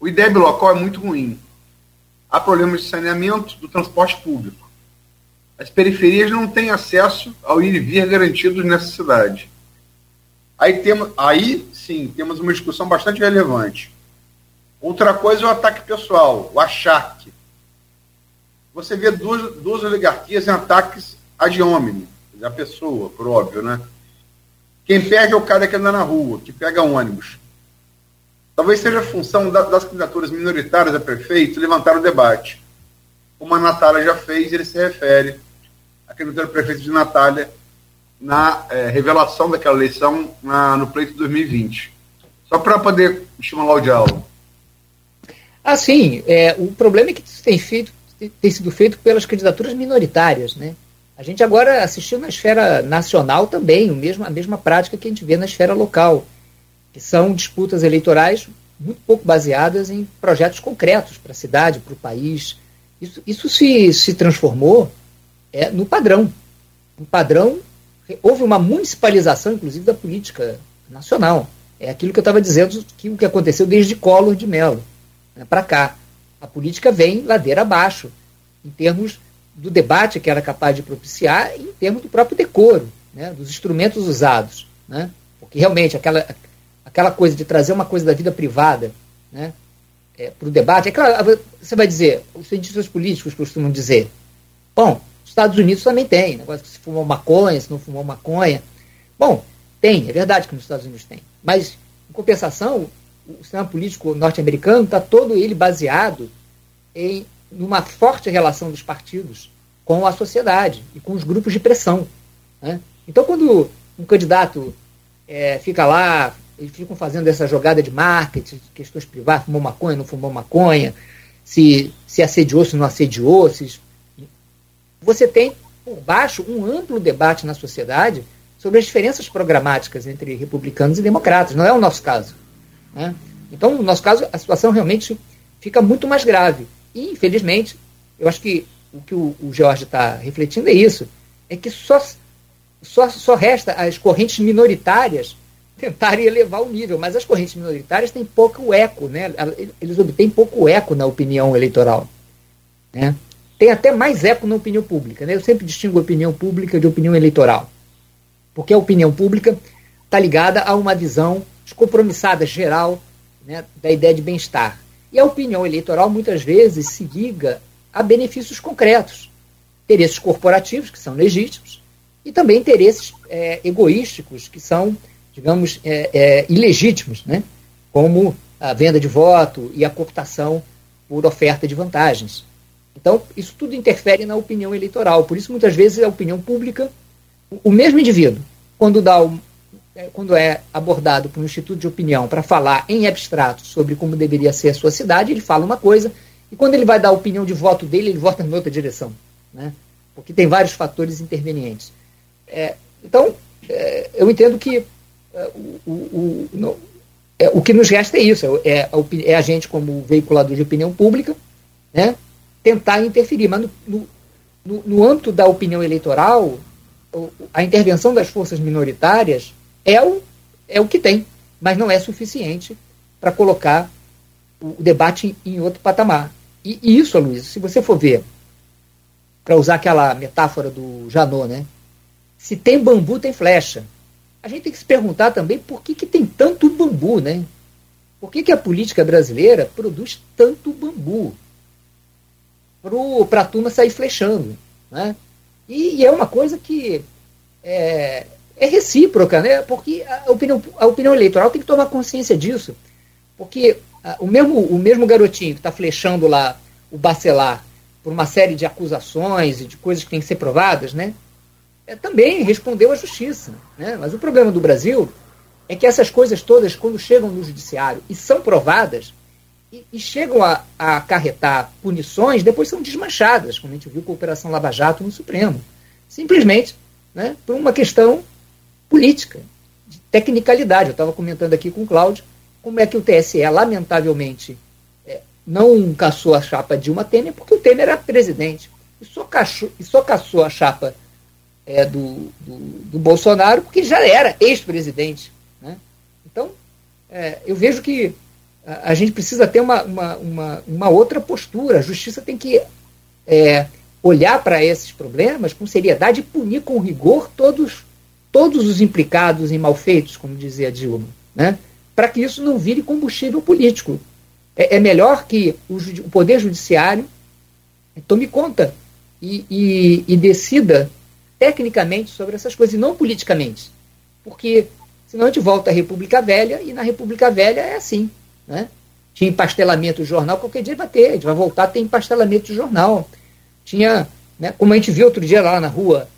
O IDEB local é muito ruim. Há problemas de saneamento do transporte público. As periferias não têm acesso ao ir e vir garantidos nessa cidade. Aí, temos, aí sim, temos uma discussão bastante relevante. Outra coisa é o ataque pessoal, o achaque. Você vê duas, duas oligarquias em ataques ad hominem, a pessoa, por óbvio, né? Quem perde é o cara que anda na rua, que pega ônibus. Talvez seja função das candidaturas minoritárias a prefeito levantar o debate. Como a Natália já fez, ele se refere à candidatura a prefeito de Natália na é, revelação daquela eleição na, no pleito de 2020. Só para poder estimular o diálogo. Ah, sim. É, o problema é que isso tem, feito, tem sido feito pelas candidaturas minoritárias. Né? A gente agora assistiu na esfera nacional também o mesmo, a mesma prática que a gente vê na esfera local, que são disputas eleitorais muito pouco baseadas em projetos concretos para a cidade, para o país. Isso, isso se, se transformou é, no padrão. Um padrão. Houve uma municipalização, inclusive, da política nacional. É aquilo que eu estava dizendo que o que aconteceu desde Collor de Mello né, para cá. A política vem ladeira abaixo, em termos do debate que era capaz de propiciar em termos do próprio decoro, né, dos instrumentos usados. Né? Porque realmente aquela, aquela coisa de trazer uma coisa da vida privada né, é, para o debate, é claro, você vai dizer, os cientistas políticos costumam dizer, bom, Estados Unidos também tem, negócio que se fumou maconha, se não fumou maconha. Bom, tem, é verdade que nos Estados Unidos tem. Mas, em compensação, o sistema político norte-americano está todo ele baseado em numa forte relação dos partidos com a sociedade e com os grupos de pressão. Né? Então, quando um candidato é, fica lá, eles ficam fazendo essa jogada de marketing, questões privadas, fumou maconha, não fumou maconha, se, se assediou, se não assediou, se... você tem por baixo um amplo debate na sociedade sobre as diferenças programáticas entre republicanos e democratas. Não é o nosso caso. Né? Então, no nosso caso, a situação realmente fica muito mais grave. E, infelizmente, eu acho que o que o, Jorge está refletindo é isso: é que só, só, só resta as correntes minoritárias tentarem elevar o nível, mas as correntes minoritárias têm pouco eco, né? eles obtêm pouco eco na opinião eleitoral. Né? Tem até mais eco na opinião pública. Né? Eu sempre distingo opinião pública de opinião eleitoral, porque a opinião pública está ligada a uma visão descompromissada geral né, da ideia de bem-estar. E a opinião eleitoral muitas vezes se liga a benefícios concretos, interesses corporativos, que são legítimos, e também interesses é, egoísticos, que são, digamos, é, é, ilegítimos, né? como a venda de voto e a cooptação por oferta de vantagens. Então, isso tudo interfere na opinião eleitoral. Por isso, muitas vezes, a opinião pública, o mesmo indivíduo, quando dá é, quando é abordado por um instituto de opinião para falar em abstrato sobre como deveria ser a sua cidade, ele fala uma coisa, e quando ele vai dar a opinião de voto dele, ele vota em outra direção. Né? Porque tem vários fatores intervenientes. É, então, é, eu entendo que é, o, o, o, é, o que nos resta é isso: é a, é a gente, como veiculador de opinião pública, né, tentar interferir. Mas no, no, no âmbito da opinião eleitoral, a intervenção das forças minoritárias é o, é o que tem, mas não é suficiente para colocar o debate em outro patamar. E, e isso, Luiz, se você for ver, para usar aquela metáfora do Janot, né? Se tem bambu, tem flecha. A gente tem que se perguntar também por que, que tem tanto bambu, né? Por que, que a política brasileira produz tanto bambu para a turma sair flechando? Né? E, e, é uma coisa que é, é recíproca, né? Porque a opinião, a opinião eleitoral tem que tomar consciência disso. Porque ah, o, mesmo, o mesmo garotinho que está flechando lá o Bacelar por uma série de acusações e de coisas que têm que ser provadas, né? É, também respondeu à justiça. Né? Mas o problema do Brasil é que essas coisas todas, quando chegam no judiciário e são provadas, e, e chegam a, a, acarretar punições, depois são desmanchadas, como a gente viu com a Operação Lava Jato no Supremo. Simplesmente né, por uma questão política, de tecnicalidade. Eu estava comentando aqui com o Cláudio como é que o TSE, lamentavelmente, é, não caçou a chapa Dilma Temer, porque o Temer era presidente. E só, caçou, e só caçou a chapa é, do, do, do, Bolsonaro, porque já era ex-presidente. Né? Então, é, eu vejo que a, gente precisa ter uma, uma, uma, uma, outra postura. A justiça tem que é, olhar para esses problemas com seriedade e punir com rigor todos, todos os implicados em malfeitos, como dizia Dilma, né? para que isso não vire combustível político. É, é melhor que o, o Poder Judiciário tome conta e, e, e decida tecnicamente sobre essas coisas e não politicamente. Porque senão a gente volta à República Velha e na República Velha é assim. Né? Tinha empastelamento de jornal, qualquer dia vai ter, a gente vai voltar a ter empastelamento de jornal. Tinha, né, como a gente viu outro dia lá na rua,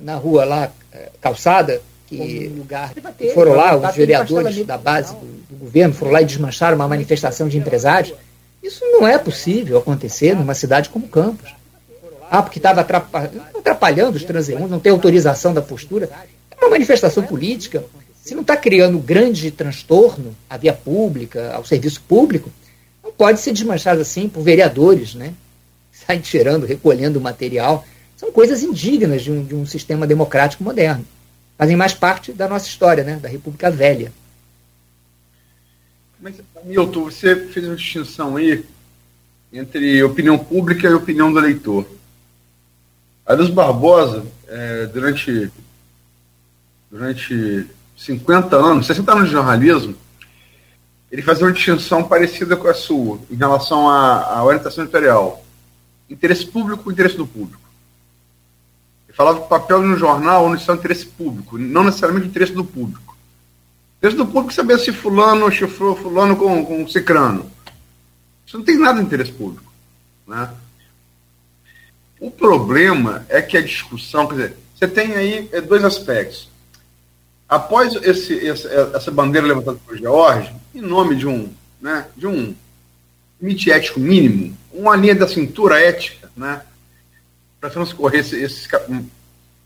na rua lá, eh, calçada, que lugar foram lá, os vereadores da base do, do, governo foram lá e desmancharam uma manifestação de empresários. Isso não é possível acontecer numa cidade como Campos. Ah, porque estava atrapalhando os transeuntes, não tem autorização da postura. É uma manifestação política. Se não está criando grande transtorno à via pública, ao serviço público, não pode ser desmanchado assim por vereadores, né? Saem tirando, recolhendo material. São coisas indignas de um, de um sistema democrático moderno. Fazem mais parte da nossa história, né? Da República Velha. Mas, Milton, você fez uma distinção aí entre opinião pública e opinião do eleitor. A Luz Barbosa, é, durante, durante 50 anos, 60 anos de jornalismo, ele fazia uma distinção parecida com a sua em relação à, à orientação editorial. Interesse público interesse do público. Ele falava que o papel de um jornal não é interesse público, não necessariamente o interesse do público. Interesse do público é saber se fulano chifrou fulano com, com cicrano. Isso não tem nada de interesse público. Né? O problema é que a discussão, quer dizer, você tem aí é, dois aspectos. Após esse, esse, essa bandeira levantada por George, em nome de um, né, de um limite ético mínimo, uma linha da cintura ética, né, para transcorrer esses esse,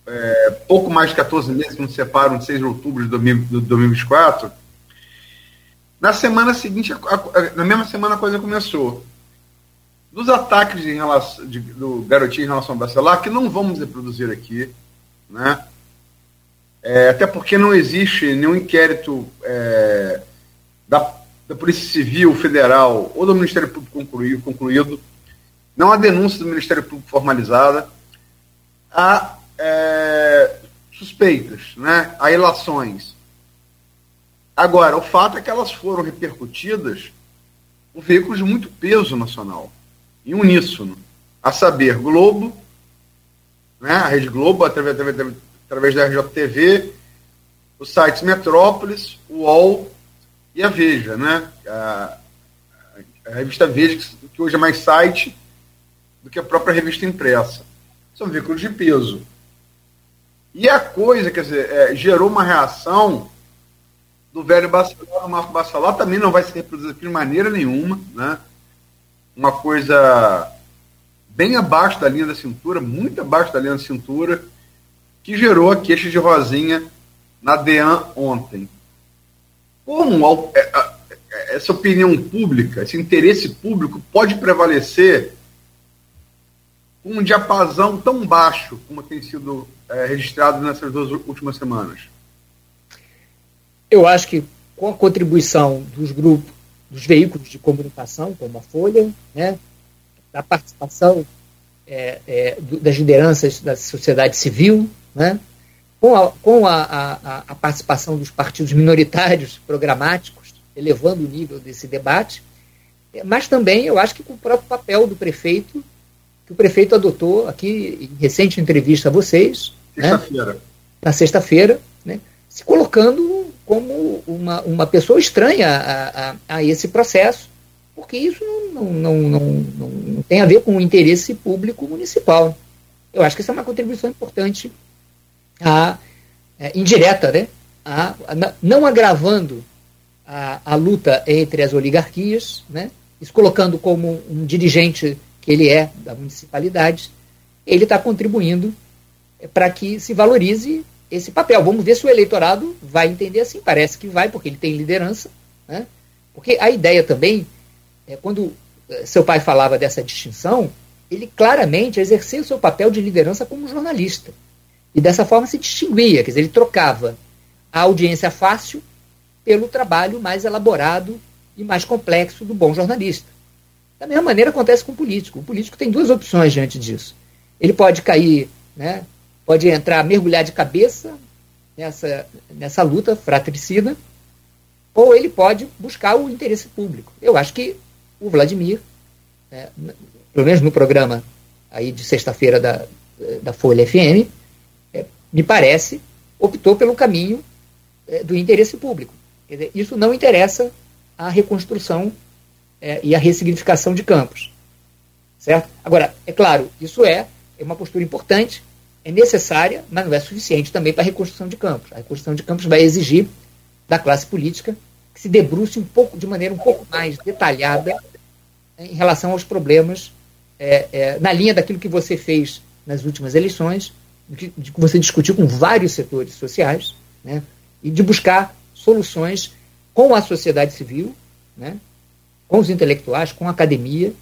é, pouco mais de 14 meses que nos separam de 6 de outubro de, 2024, na semana seguinte, na mesma semana a coisa começou dos ataques relação, de, do garotinho em relação ao Bacelar, que não vamos reproduzir aqui, né? É, até porque não existe nenhum inquérito é, da, da, Polícia Civil Federal ou do Ministério Público concluído, concluído. Não há denúncia do Ministério Público formalizada, há é, suspeitas, né? há ilações. Agora, o fato é que elas foram repercutidas por veículos de muito peso nacional. Em uníssono, a saber, Globo, né, a Rede Globo, através, através, através da RJTV, os sites Metrópolis, o UOL e a Veja, né? A, a revista Veja, que, hoje é mais site do que a própria revista impressa. São veículos de peso. E a coisa, quer dizer, é, gerou uma reação do velho Bacelar, o Marco Bacelar também não vai se reproduzir de maneira nenhuma, né? uma coisa bem abaixo da linha da cintura, muito abaixo da linha da cintura, que gerou a queixa de Rosinha na DEAN ontem. Como é, essa opinião pública, esse interesse público pode prevalecer com um diapasão tão baixo como tem sido é, registrado nessas duas últimas semanas? Eu acho que com a contribuição dos grupos dos veículos de comunicação, como a Folha, né, da participação é, é, das lideranças da sociedade civil, né, com, a, com a, a, a, participação dos partidos minoritários programáticos, elevando o nível desse debate, mas também eu acho que com o próprio papel do prefeito, que o prefeito adotou aqui em recente entrevista a vocês, sexta-feira. Né, na sexta-feira, né, se colocando como uma, uma pessoa estranha a, a, a esse processo, porque isso não, não, não, não, não tem a ver com o interesse público municipal. Eu acho que essa é uma contribuição importante, a, é, indireta, né? A, a, não agravando a, a luta entre as oligarquias, né? Isso colocando como um dirigente que ele é da municipalidade, ele está contribuindo para que se valorize esse papel. Vamos ver se o eleitorado vai entender assim. Parece que vai, porque ele tem liderança. Né? Porque a ideia também, é, quando eh, seu pai falava dessa distinção, ele claramente exerceu o seu papel de liderança como jornalista. E dessa forma se distinguia, quer dizer, ele trocava a audiência fácil pelo trabalho mais elaborado e mais complexo do bom jornalista. Da mesma maneira acontece com o político. O político tem duas opções diante disso. Ele pode cair, né, pode entrar, mergulhar de cabeça nessa, nessa luta fratricida, ou ele pode buscar o interesse público. Eu acho que o Vladimir, é, pelo menos no programa aí de sexta-feira da, da Folha FM, me parece, optou pelo caminho é, do interesse público. Dizer, isso não interessa a reconstrução é, e a ressignificação de campos. Certo? Agora, é claro, isso é, é uma postura importante, é necessária, mas não é suficiente também para a reconstrução de campos. A reconstrução de campos vai exigir da classe política que se debruce um pouco, de maneira um pouco mais detalhada em relação aos problemas é, é, na linha daquilo que você fez nas últimas eleições, de de você discutiu com vários setores sociais, né, e de buscar soluções com a sociedade civil, né, com os intelectuais, com a academia,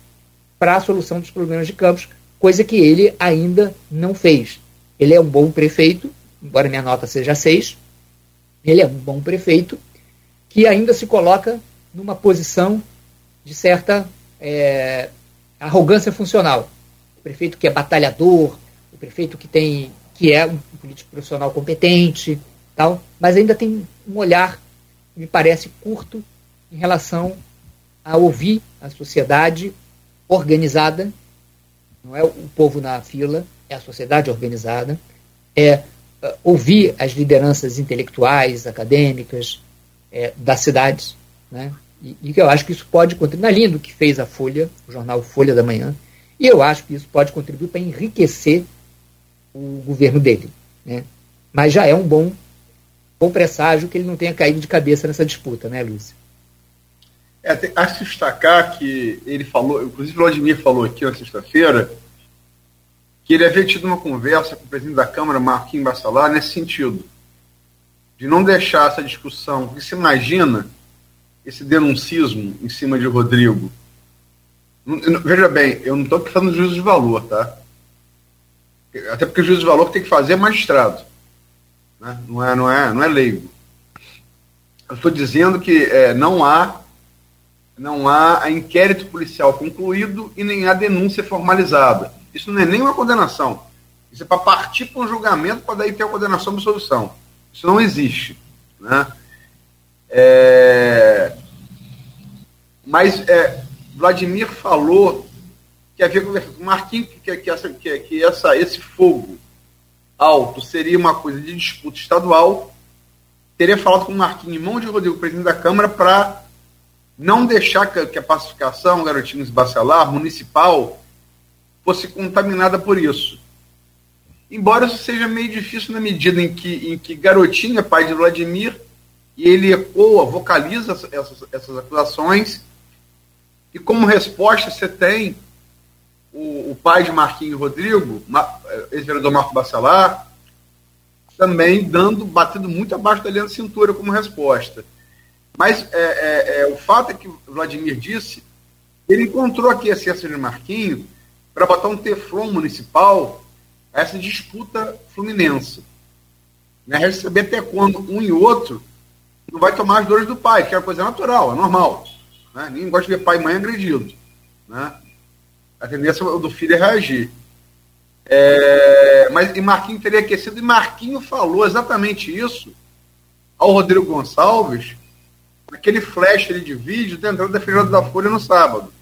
para a solução dos problemas de campos, coisa que ele ainda não fez. Ele é um bom prefeito, embora minha nota seja 6, ele é um bom prefeito, que ainda se coloca numa posição de certa é, arrogância funcional. O prefeito que é batalhador, prefeito que tem que é um político profissional competente, tal, mas ainda tem um olhar me parece curto em relação a ouvir a sociedade organizada, não é o povo na fila, é a sociedade organizada, é uh, ouvir as lideranças intelectuais, acadêmicas é, das cidades, né? E, e eu acho que isso pode contribuir, na linha do que fez a Folha, o jornal Folha da Manhã, e eu acho que isso pode contribuir para enriquecer o governo dele. Né? Mas já é um bom, bom presságio que ele não tenha caído de cabeça nessa disputa, né, Lúcio? É, tem, acho que destacar que ele falou, inclusive o Vladimir falou aqui na sexta-feira, que ele havia tido uma conversa com o presidente da Câmara, Marquinhos Bassalar, nesse sentido, de não deixar essa discussão, porque se imagina esse denuncismo em cima de Rodrigo. Veja bem, eu não estou falando de juízo de valor, tá? Até porque o juízo de valor tem que fazer é magistrado. Né? Não, é, não, é, não é leigo. Eu estou dizendo que é, não há não há inquérito policial concluído e nem há denúncia formalizada. Isso não é nem uma condenação. Isso é para partir para um julgamento para daí ter a condenação e solução. Isso não existe. Né? É... Mas é, Vladimir falou que havia conversado Marquinhos que, que, essa, que, que essa, esse fogo alto seria uma coisa de disputa estadual. Teria falado com o Marquinhos, irmão de Rodrigo, presidente da Câmara, para não deixar que, que a pacificação, Garotinhos Bacelar, municipal, fosse contaminada por isso. Embora isso seja meio difícil na medida em que, em que Garotinho é pai de Vladimir e ele ecoa, vocaliza essas, essas acusações, e como resposta você tem o, o pai de Marquinhos Rodrigo, eh, ex-vereador Marco Bacelar, também dando, batendo muito abaixo da linha da cintura como resposta. Mas é, é, é, o fato é que o Vladimir disse, ele encontrou aqui a César de Marquinhos para botar um teflon municipal a essa disputa fluminense. Né? Receber até quando um e outro não vai tomar as dores do pai, que é uma coisa natural, é normal. Né? Ninguém gosta de ver pai e mãe agredido. Né? A tendência do filho é reagir. É, mas e Marquinhos teria aquecido, e Marquinhos falou exatamente isso ao Rodrigo Gonçalves, naquele flash ali de vídeo da entrada da da Folha no sábado.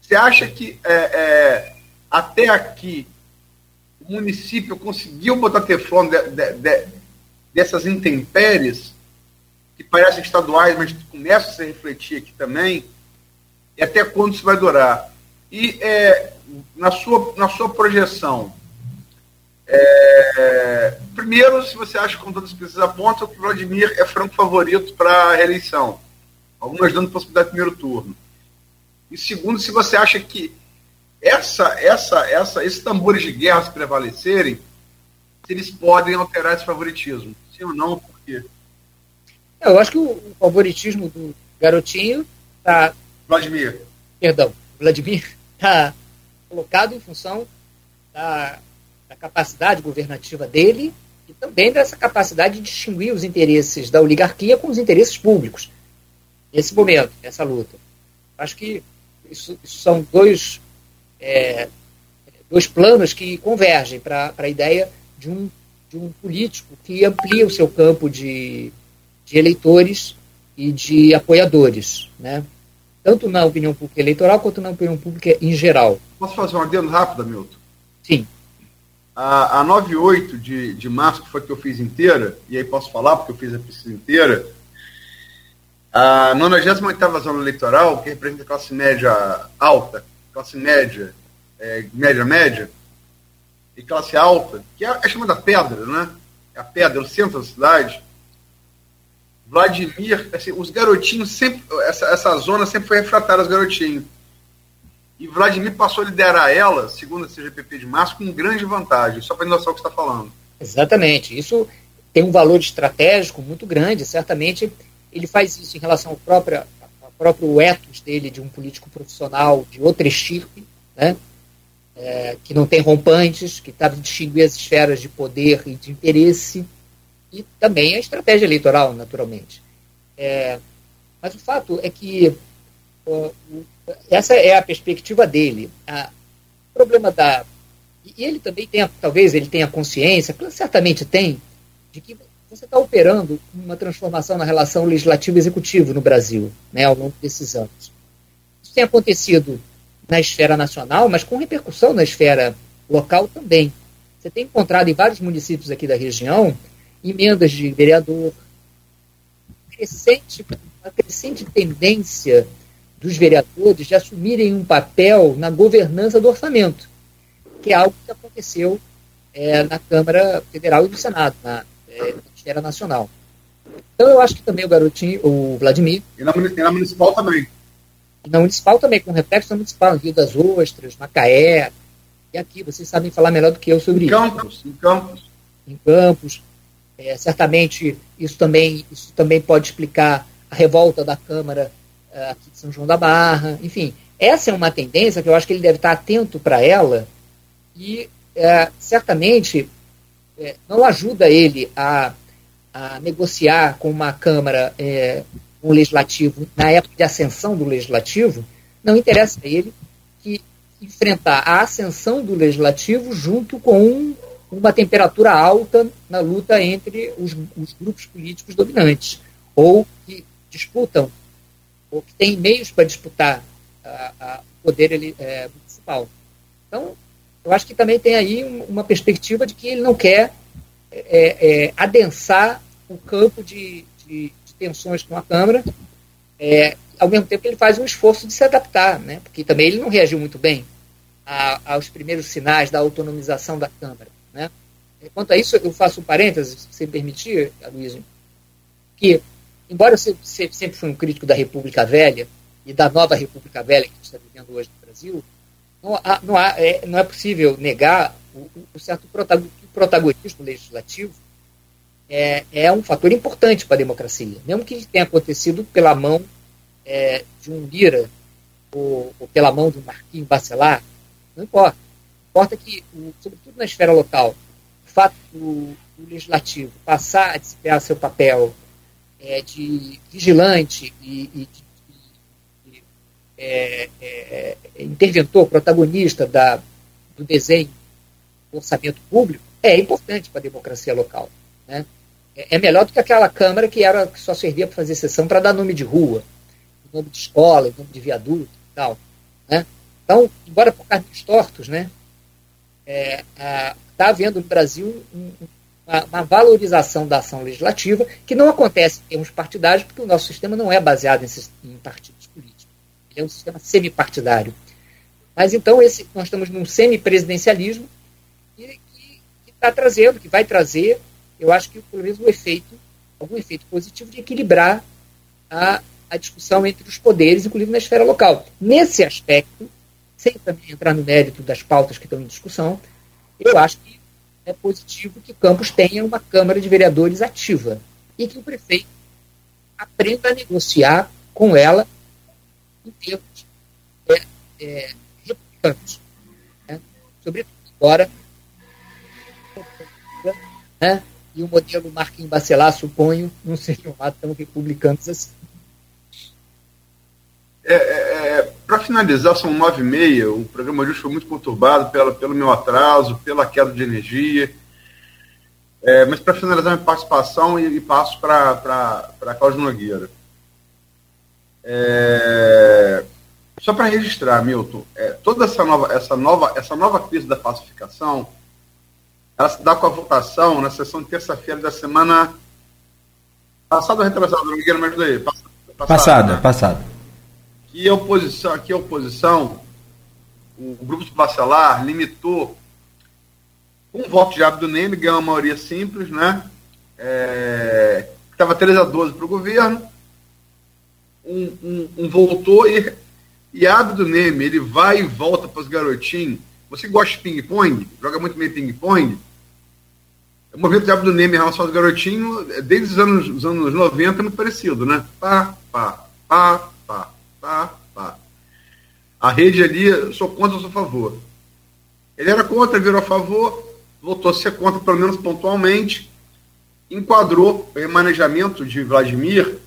Você acha que é, é, até aqui o município conseguiu botar teflon de, de, de, dessas intempéries que parecem estaduais, mas começam a se refletir aqui também, e até quando isso vai durar. E é, na, sua, na sua projeção, é, primeiro, se você acha que com todas as pesquisas apontam que o Vladimir é franco favorito para a reeleição, algumas dando possibilidade de primeiro turno. E segundo, se você acha que essa, essa, essa, esses tambores de guerra se prevalecerem, se eles podem alterar esse favoritismo. Sim ou não, por quê? Eu acho que o, favoritismo do garotinho está. Vladimir. Perdão, Vladimir está colocado em função da, da da capacidade governativa dele e também dessa capacidade de distinguir os interesses da oligarquia com os interesses públicos. Nesse momento, nessa luta. Acho que isso, isso são dois, é, dois planos que convergem para a ideia de um, de um político que amplia o seu campo de, de eleitores e de apoiadores, né? Tanto na opinião pública eleitoral quanto na opinião pública em geral. Posso fazer um adendo rápido, Milton? Sim. A, a 98 de, de março, que foi que eu fiz inteira, e aí posso falar porque eu fiz a pesquisa inteira, a 98 zona eleitoral, que representa a classe média alta, classe média, é, média média, e classe alta, que é, é chamada pedra, né? É a pedra, o centro da cidade. Vladimir, assim, os garotinhos sempre, essa, essa zona sempre foi refratária aos garotinhos. E Vladimir passou a liderar ela, segundo a CGPP de março, com grande vantagem, só para noção o que está falando. Exatamente. Isso tem um valor estratégico muito grande. Certamente ele faz isso em relação ao próprio, ao próprio ethos dele, de um político profissional de outra estirpe, né? É, que não tem rompantes, que sabe distinguir as esferas de poder e de interesse, e também a estratégia eleitoral, naturalmente. É, mas o fato é que uh, essa é a perspectiva dele. A, o problema da. E ele também tem, talvez ele tenha consciência, certamente tem, de que você está operando uma transformação na relação legislativo-executivo no Brasil, né, ao longo desses anos. Isso tem acontecido na esfera nacional, mas com repercussão na esfera local também. Você tem encontrado em vários municípios aqui da região emendas de vereador, crescente, uma crescente tendência dos vereadores de assumirem um papel na governança do orçamento, que é algo que aconteceu é, na Câmara Federal e no Senado, na, é, na esfera nacional. Então eu acho que também o garotinho, o Vladimir. E na, e na municipal também. E na municipal também, com reflexo na municipal, Rio das Ostras, Macaé, e aqui, vocês sabem falar melhor do que eu sobre em isso. Campos, em Campos. Em Campos. É, certamente isso também, isso também pode explicar a revolta da Câmara uh, aqui de São João da Barra. Enfim, essa é uma tendência que eu acho que ele deve estar atento para ela e uh, certamente uh, não ajuda ele a, a, negociar com uma Câmara, um legislativo, na época de ascensão do legislativo, não interessa a ele que enfrentar a ascensão do legislativo junto com uma temperatura alta na luta entre os, os grupos políticos dominantes, ou que disputam, ou que têm meios para disputar o poder ele, é, municipal. Então, eu acho que também tem aí uma perspectiva de que ele não quer é, é, adensar o campo de, de, de, tensões com a Câmara, é, ao mesmo tempo que ele faz um esforço de se adaptar, né? porque também ele não reagiu muito bem a, aos primeiros sinais da autonomização da Câmara. Né? Quanto a isso, eu faço um parênteses, se permitir, Aloysio, que, embora eu sempre fui um crítico da República Velha e da nova República Velha que a gente está vivendo hoje no Brasil, não, há, não, há, é, não é possível negar o, o certo protagonismo legislativo é, é, um fator importante para a democracia, mesmo que tenha acontecido pela mão é, de um Lira ou, ou, pela mão de um Marquinhos Bacelar, não importa importa que, sobretudo na esfera local, o fato do, do legislativo passar a desempenhar seu papel é, de vigilante e, e de, de é, é, interventor, protagonista da, do desenho do orçamento público, é importante para a democracia local. Né? É, é melhor do que aquela Câmara que, era, que só servia para fazer sessão para dar nome de rua, nome de escola, nome de viaduto e tal. Né? Então, embora por caminhos tortos, né, está é, havendo no Brasil um, uma, uma, valorização da ação legislativa que não acontece em termos partidários, porque o nosso sistema não é baseado em, em partidos políticos. Ele é um sistema semipartidário. Mas então esse, nós estamos num semipresidencialismo que está trazendo, que vai trazer, eu acho que pelo menos um efeito, algum efeito positivo de equilibrar a, a discussão entre os poderes, inclusive na esfera local. Nesse aspecto, sem também entrar no mérito das pautas que estão em discussão, eu acho que é positivo que Campos tenha uma Câmara de Vereadores ativa e que o prefeito aprenda a negociar com ela em termos é, é, republicanos. Né? Sobretudo agora né? e o modelo Marquinhos Bacelar, suponho, não sejam lá tão republicanos assim. É, é, é Para finalizar, são nove e meia, o programa de hoje foi muito conturbado pela, pelo meu atraso, pela queda de energia. É, mas para finalizar minha participação e, e passo para Cláudio Nogueira. É, só para registrar, Milton, é, toda essa nova, essa, nova, essa nova crise da pacificação ela se dá com a votação na sessão de terça-feira da semana passada ou retrasada, Nogueira, me ajuda aí. Passada, passada. Né? passada. Que a oposição, aqui a oposição, o grupo de Bacelar limitou um voto de Abdo Neme, ganhou uma maioria simples, né? É, estava 3 a 12 para o governo. Um, um, um, voltou e, e Abdo Neme, ele vai e volta para os garotinhos. Você gosta de ping-pong? Joga muito bem ping-pong? O movimento de Abdo Neme em relação aos garotinhos, desde os anos, os anos 90, é muito parecido, né? Pá, pá, pá, pá, pá. A rede ali, sou contra, sou a favor. Ele era contra, virou a favor, voltou a ser contra, pelo menos pontualmente, enquadrou o remanejamento de Vladimir,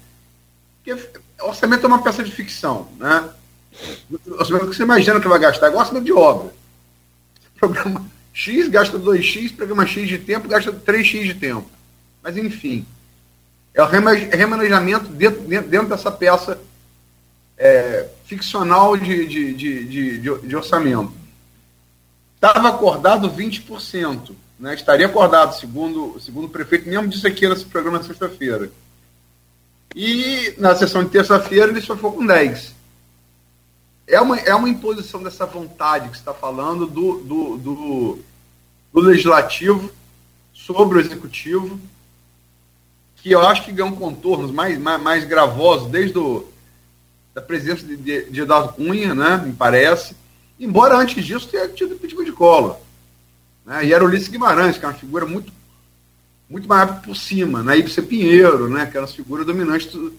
que orçamento é uma peça de ficção, né? Orçamento que você imagina que vai gastar, é igual orçamento de obra. Programa X gasta 2X, programa X de tempo gasta 3X de tempo. Mas enfim, é o remanejamento dentro, dentro dessa peça é, ficcional de, de, de, de, de orçamento. Estava acordado 20%. Né? Estaria acordado, segundo, segundo o prefeito, mesmo disse aqui nesse programa sexta-feira. E na sessão de terça-feira ele só foi com 10. É uma, é uma imposição dessa vontade que está falando do, do, do, do, legislativo sobre o executivo, que eu acho que ganham contornos mais, mais, mais gravosos desde o, da presença de, de, de Eduardo Cunha, né, me parece Embora antes disso tenha tido impeachment de Collor. Né? E era Ulisses Guimarães, que é uma figura muito, muito mais por cima, né? Ibsen Pinheiro, né? que eram as figuras dominantes do,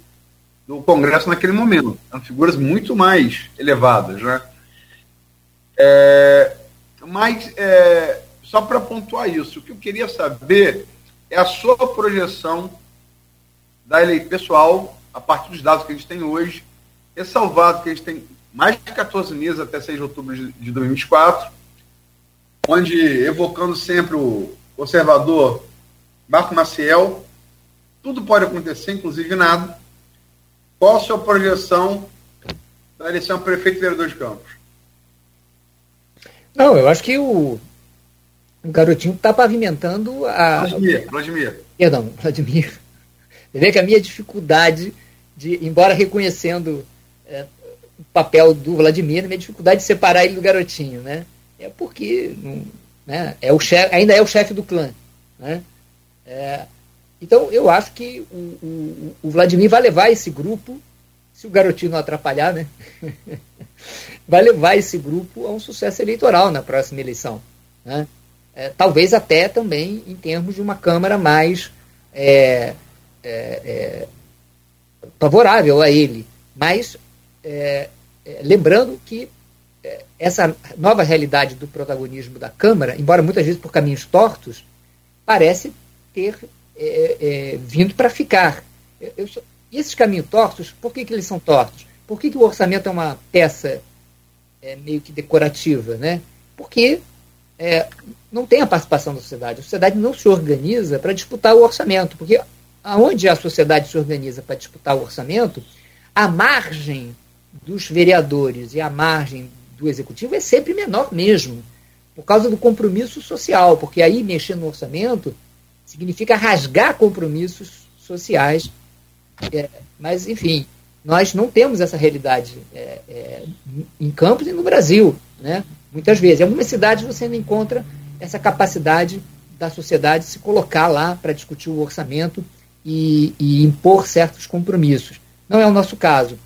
do Congresso naquele momento. Eram figuras muito mais elevadas. Né? É, mas, é, só para pontuar isso, o que eu queria saber é a sua projeção da eleição pessoal, a partir dos dados que a gente tem hoje, ressalvado que a gente tem mais de 14 meses até 6 de outubro de 2024, onde, evocando sempre o conservador Marco Maciel, tudo pode acontecer, inclusive nada. Qual a sua projeção da eleição prefeito e vereador de Campos? Não, eu acho que o, o garotinho está pavimentando a. Vladimir, Vladimir. Perdão, Vladimir. Você vê que a minha dificuldade de, embora reconhecendo é, o papel do Vladimir, minha dificuldade de separar ele do garotinho, né? É porque né, é o chefe, ainda é o chefe do clã, né? É, então eu acho que o, o, o, Vladimir vai levar esse grupo, se o garotinho não atrapalhar, né? *laughs* vai levar esse grupo a um sucesso eleitoral na próxima eleição, né? É, talvez até também em termos de uma Câmara mais é, é, é favorável a ele. Mas é, é, lembrando que é, essa nova realidade do protagonismo da Câmara, embora muitas vezes por caminhos tortos, parece ter é, é vindo para ficar. Eu, eu, e esses caminhos tortos, por que, que eles são tortos? Por que, que o orçamento é uma peça meio que decorativa? Né? Porque é, não tem a participação da sociedade. A sociedade não se organiza para disputar o orçamento, porque aonde a sociedade se organiza para disputar o orçamento, a margem dos vereadores e a margem do executivo é sempre menor mesmo, por causa do compromisso social, porque aí mexer no orçamento significa rasgar compromissos sociais. É, mas, enfim, nós não temos essa realidade é, é, em Campos e no Brasil, né? muitas vezes. Em algumas cidades você não encontra essa capacidade da sociedade se colocar lá para discutir o orçamento e, e impor certos compromissos. Não é o nosso caso.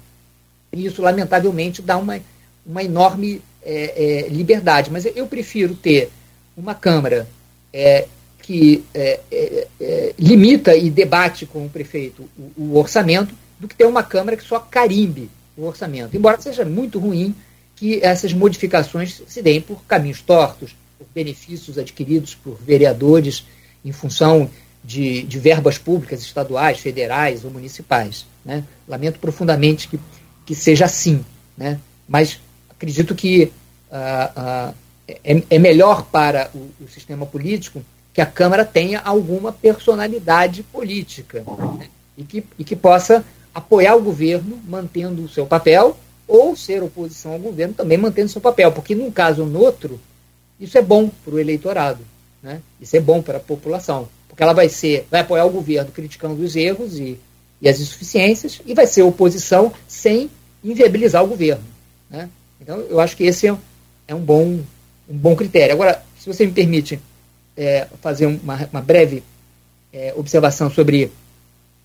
E isso, lamentavelmente, dá uma, uma enorme é, é, liberdade. Mas eu prefiro ter uma Câmara é, que é, é, é, limita e debate com o prefeito o, o, orçamento do que ter uma Câmara que só carimbe o orçamento. Embora seja muito ruim que essas modificações se deem por caminhos tortos, por benefícios adquiridos por vereadores em função de, de verbas públicas estaduais, federais ou municipais. Né? Lamento profundamente que, que seja assim, né? mas acredito que uh, uh, é, é, melhor para o, o, sistema político que a Câmara tenha alguma personalidade política né? e, que, e que possa apoiar o governo mantendo o seu papel ou ser oposição ao governo também mantendo seu papel, porque num caso ou no outro, isso é bom para o eleitorado, né? isso é bom para a população, porque ela vai ser, vai apoiar o governo criticando os erros e, e as insuficiências e vai ser oposição sem inviabilizar o governo. Né? Então, eu acho que esse é, é um, bom, um bom critério. Agora, se você me permite é, fazer uma, uma breve é, observação sobre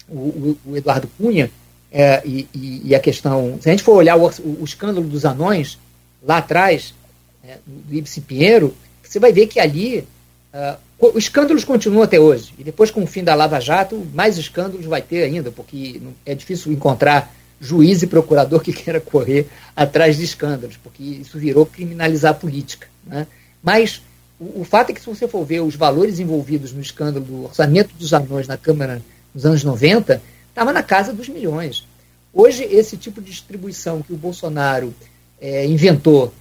o, o, o Eduardo Cunha é, e, e, a questão. Se a gente for olhar o, o escândalo dos anões, lá atrás, é, do Ibsen Pinheiro, você vai ver que ali uh, os escândalos continuam até hoje. E depois, com o fim da Lava Jato, mais escândalos vai ter ainda, porque é difícil encontrar juiz e procurador que *laughs* queira correr atrás de escândalos, porque isso virou criminalizar a política. Né? Mas o, o, fato é que, se você for ver os valores envolvidos no escândalo do orçamento dos anões na Câmara nos anos 90, estava na casa dos milhões. Hoje, esse tipo de distribuição que o Bolsonaro é, inventou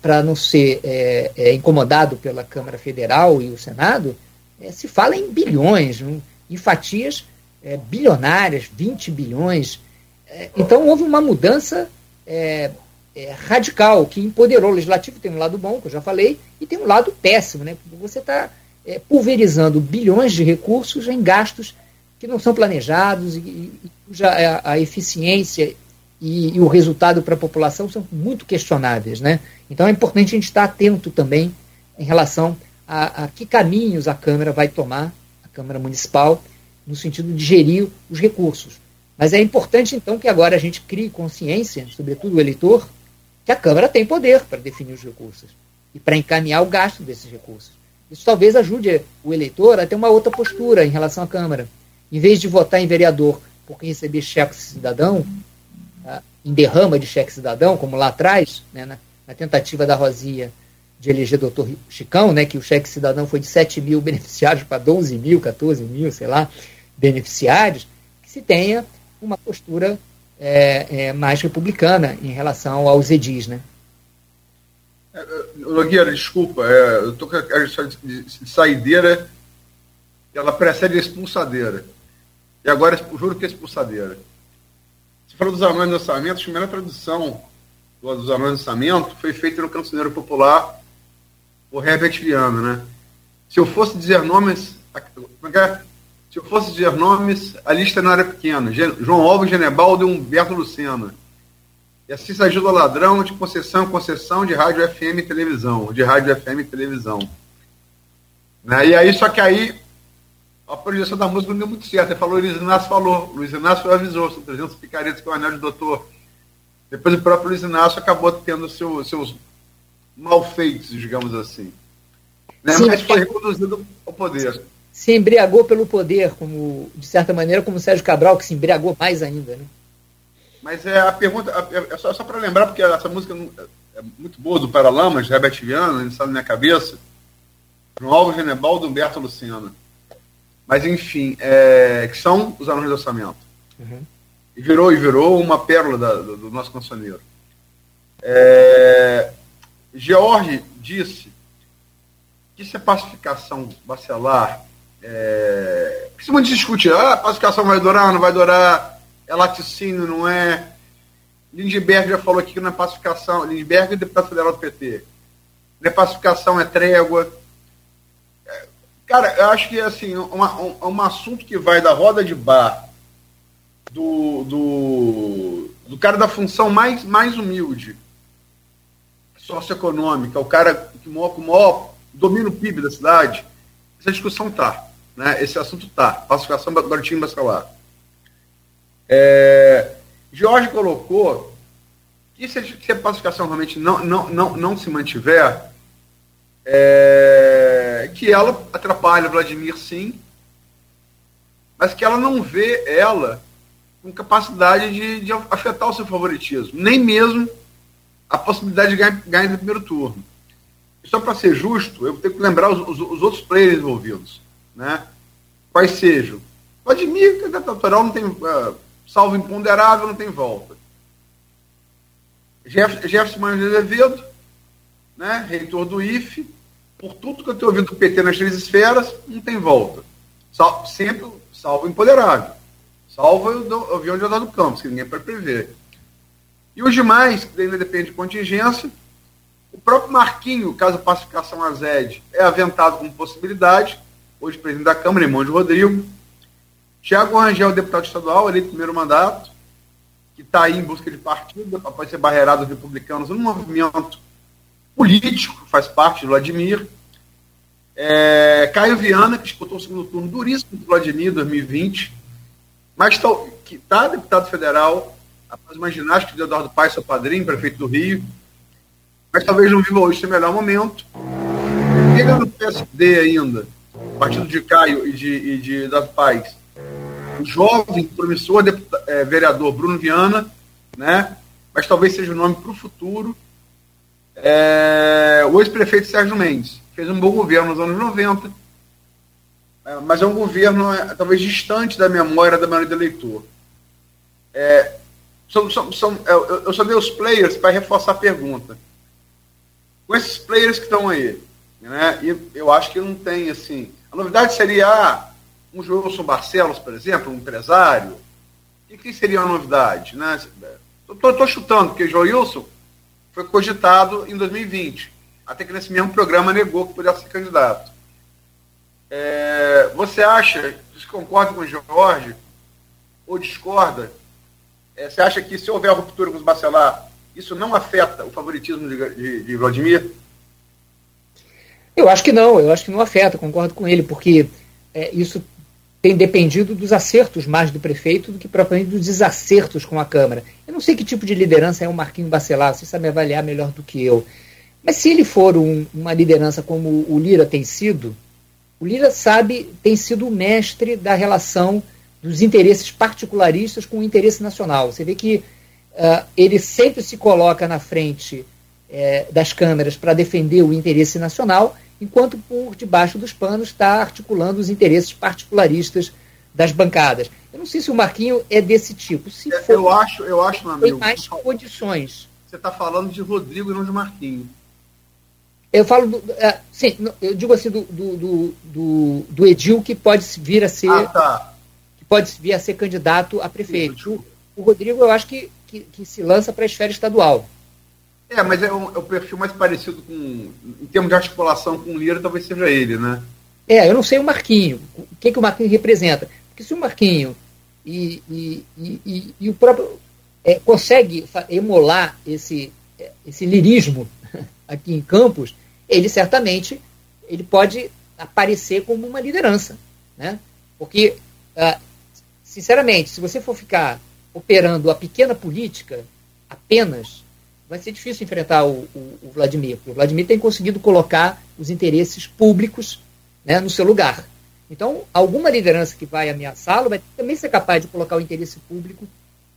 para não ser é, é, incomodado pela Câmara Federal e o Senado, é, se fala em bilhões, em fatias é, bilionárias, 20 bilhões. É, então, houve uma mudança radical que empoderou. O legislativo tem um lado bom, que eu já falei, e tem um lado péssimo. Né? Você está pulverizando bilhões de recursos em gastos que não são planejados e, e cuja a, a eficiência e, e, o resultado para a população são muito questionáveis. Né? Então é importante a gente estar atento também em relação a, a que caminhos a Câmara vai tomar, a Câmara Municipal, no sentido de gerir os recursos. Mas é importante, então, que agora a gente crie consciência, sobretudo o eleitor, que a Câmara tem poder para definir os recursos e para encaminhar o gasto desses recursos. Isso talvez ajude o eleitor a ter uma outra postura em relação à Câmara. Em vez de votar em vereador por quem receber cheque cidadão? Em derrama de cheque cidadão, como lá atrás, né, na, na, tentativa da Rosinha de eleger doutor Chicão, né, que o cheque cidadão foi de 7 mil *laughs* beneficiários para 12 mil, 14 mil, sei lá, beneficiários, que se tenha uma postura é, é, mais republicana em relação aos edis, né? É, Nogueira, desculpa, é, eu estou com a de saideira, ela precede a expulsadeira. E agora, juro que é expulsadeira. Falou dos anões de lançamento, a primeira tradução dos anões de lançamento foi feita no Cancioneiro Popular por Herbert Viana, né? Se eu fosse dizer nomes. É, é Se eu fosse dizer nomes, a lista não era pequena. João Alves Genebaldo e Humberto Lucena. E assim se ajuda ladrão de concessão em concessão de rádio FM e televisão. De rádio FM e televisão. Né? E aí, só que aí a projeção da música não deu muito certo. Ele falou, Luiz Inácio falou, Luiz Inácio avisou, são 300 picaretas que é o anel de doutor. Depois o próprio Luiz Inácio acabou tendo seu, seus malfeitos, digamos assim. Né? Sim, Mas foi reconduzido ao poder. Se embriagou pelo poder, como de certa maneira, como o Sérgio Cabral, que se embriagou mais ainda. Né? Mas é a pergunta, é só, só para lembrar, porque essa música é muito boa, do Paralamas, de Herbert Viana, ele está na minha cabeça. João Alves Genebaldo Humberto Luciano. Mas, enfim, é, que são os anões de orçamento. Uhum. E virou, e virou uma pérola da, do, do, nosso cancioneiro. É, George disse que se a pacificação bacelar. É, que se muito discute, ah, a pacificação vai durar, não vai durar, é laticínio, não é. Lindbergh já falou aqui que não é pacificação. Lindbergh é deputado federal do PT. Não é pacificação, é trégua. Cara, eu acho que assim, uma, um, um assunto que vai da roda de bar do, do, do cara da função mais, mais humilde, socioeconômica, o cara que maior, com maior domina o PIB da cidade, essa discussão tá. Né? Esse assunto tá. Pacificação do Bartinho Bacelar. É, Jorge colocou que se a pacificação realmente não, não, não, não se mantiver, é, que ela atrapalha Vladimir sim, mas que ela não vê ela com capacidade de, de afetar o seu favoritismo, nem mesmo a possibilidade de ganhar, ganhar no primeiro turno. só para ser justo, eu tenho que lembrar os, os, os, outros players envolvidos. né? Quais sejam? Vladimir, candidato natural, não tem, uh, salvo imponderável, não tem volta. Jeff, Jefferson Manuel de Azevedo, né, reitor do IFE, por tudo que eu tenho ouvido do PT nas três esferas, não tem volta. Sal, sempre salvo empoderável. Salvo o avião de do Campos, que ninguém pode prever. E os demais, que ainda depende de contingência, o próprio Marquinho, caso a pacificação azede, é aventado como possibilidade, hoje presidente da Câmara, irmão de Rodrigo. Tiago Rangel, deputado estadual, eleito primeiro mandato, que está aí em busca de partido, após ser barreirado dos republicanos no movimento político, faz parte de Vladimir. É, Caio Viana, que disputou o segundo turno duríssimo do Vladimir em 2020, mas tá, que está deputado federal, após uma ginástica de Eduardo Paes, seu padrinho, prefeito do Rio, mas talvez não viva hoje seu melhor momento. Liga no PSD ainda, partido de Caio e de, e de Eduardo Paes, o jovem, promissor deputado, é, vereador Bruno Viana, né? mas talvez seja o nome para o futuro é, o ex-prefeito Sérgio Mendes fez um bom governo nos anos 90, é, mas é um governo é, talvez distante da memória da maioria do eleitor. É, são, são, são, é, eu, eu só dei os players para reforçar a pergunta. Com esses players que estão aí, né, e eu acho que não tem assim. A novidade seria ah, um Joelson Barcelos, por exemplo, um empresário. E que seria uma novidade? Né? Estou chutando, porque Joilson foi cogitado em 2020, até que nesse mesmo programa negou que pudesse ser candidato. É, você acha, você concorda com o Jorge, ou discorda, é, você acha que se houver ruptura com os Bacelar, isso não afeta o favoritismo de, de, de Vladimir? Eu acho que não, eu acho que não afeta, concordo com ele, porque é, isso tem dependido dos acertos mais do prefeito do que propriamente dos desacertos com a Câmara. Eu não sei que tipo de liderança é o Marquinho Bacelar, você sabe avaliar melhor do que eu. Mas se ele for um, uma liderança como o Lira tem sido, o Lira sabe, tem sido o mestre da relação dos interesses particularistas com o interesse nacional. Você vê que uh, ele sempre se coloca na frente uh, das câmeras para defender o interesse nacional enquanto por debaixo dos panos está articulando os interesses particularistas das bancadas. Eu não sei se o Marquinho é desse tipo. Se é, for, eu acho, eu acho, meu amigo. Tem mais condições. Você está falando de Rodrigo e não de Marquinho. Eu falo, do, uh, sim, eu digo assim do, do, do, do, Edil que pode vir a ser, ah, tá. que pode vir a ser candidato a prefeito. O, o Rodrigo eu acho que, que, que se lança para a esfera estadual. É, mas é, é o perfil mais parecido com. Em termos de articulação com o Lira, talvez seja ele, né? É, eu não sei o Marquinho. O que, que o Marquinho representa? Porque se o Marquinho e, e, e, e o próprio. É, consegue emular esse, esse lirismo *laughs* aqui em Campos, ele certamente ele pode aparecer como uma liderança. Né? Porque, uh, sinceramente, se você for ficar operando a pequena política apenas vai ser difícil enfrentar o, o, o Vladimir, o Vladimir tem conseguido colocar os interesses públicos né, no seu lugar. Então, alguma liderança que vai ameaçá-lo vai também ser capaz de colocar o interesse público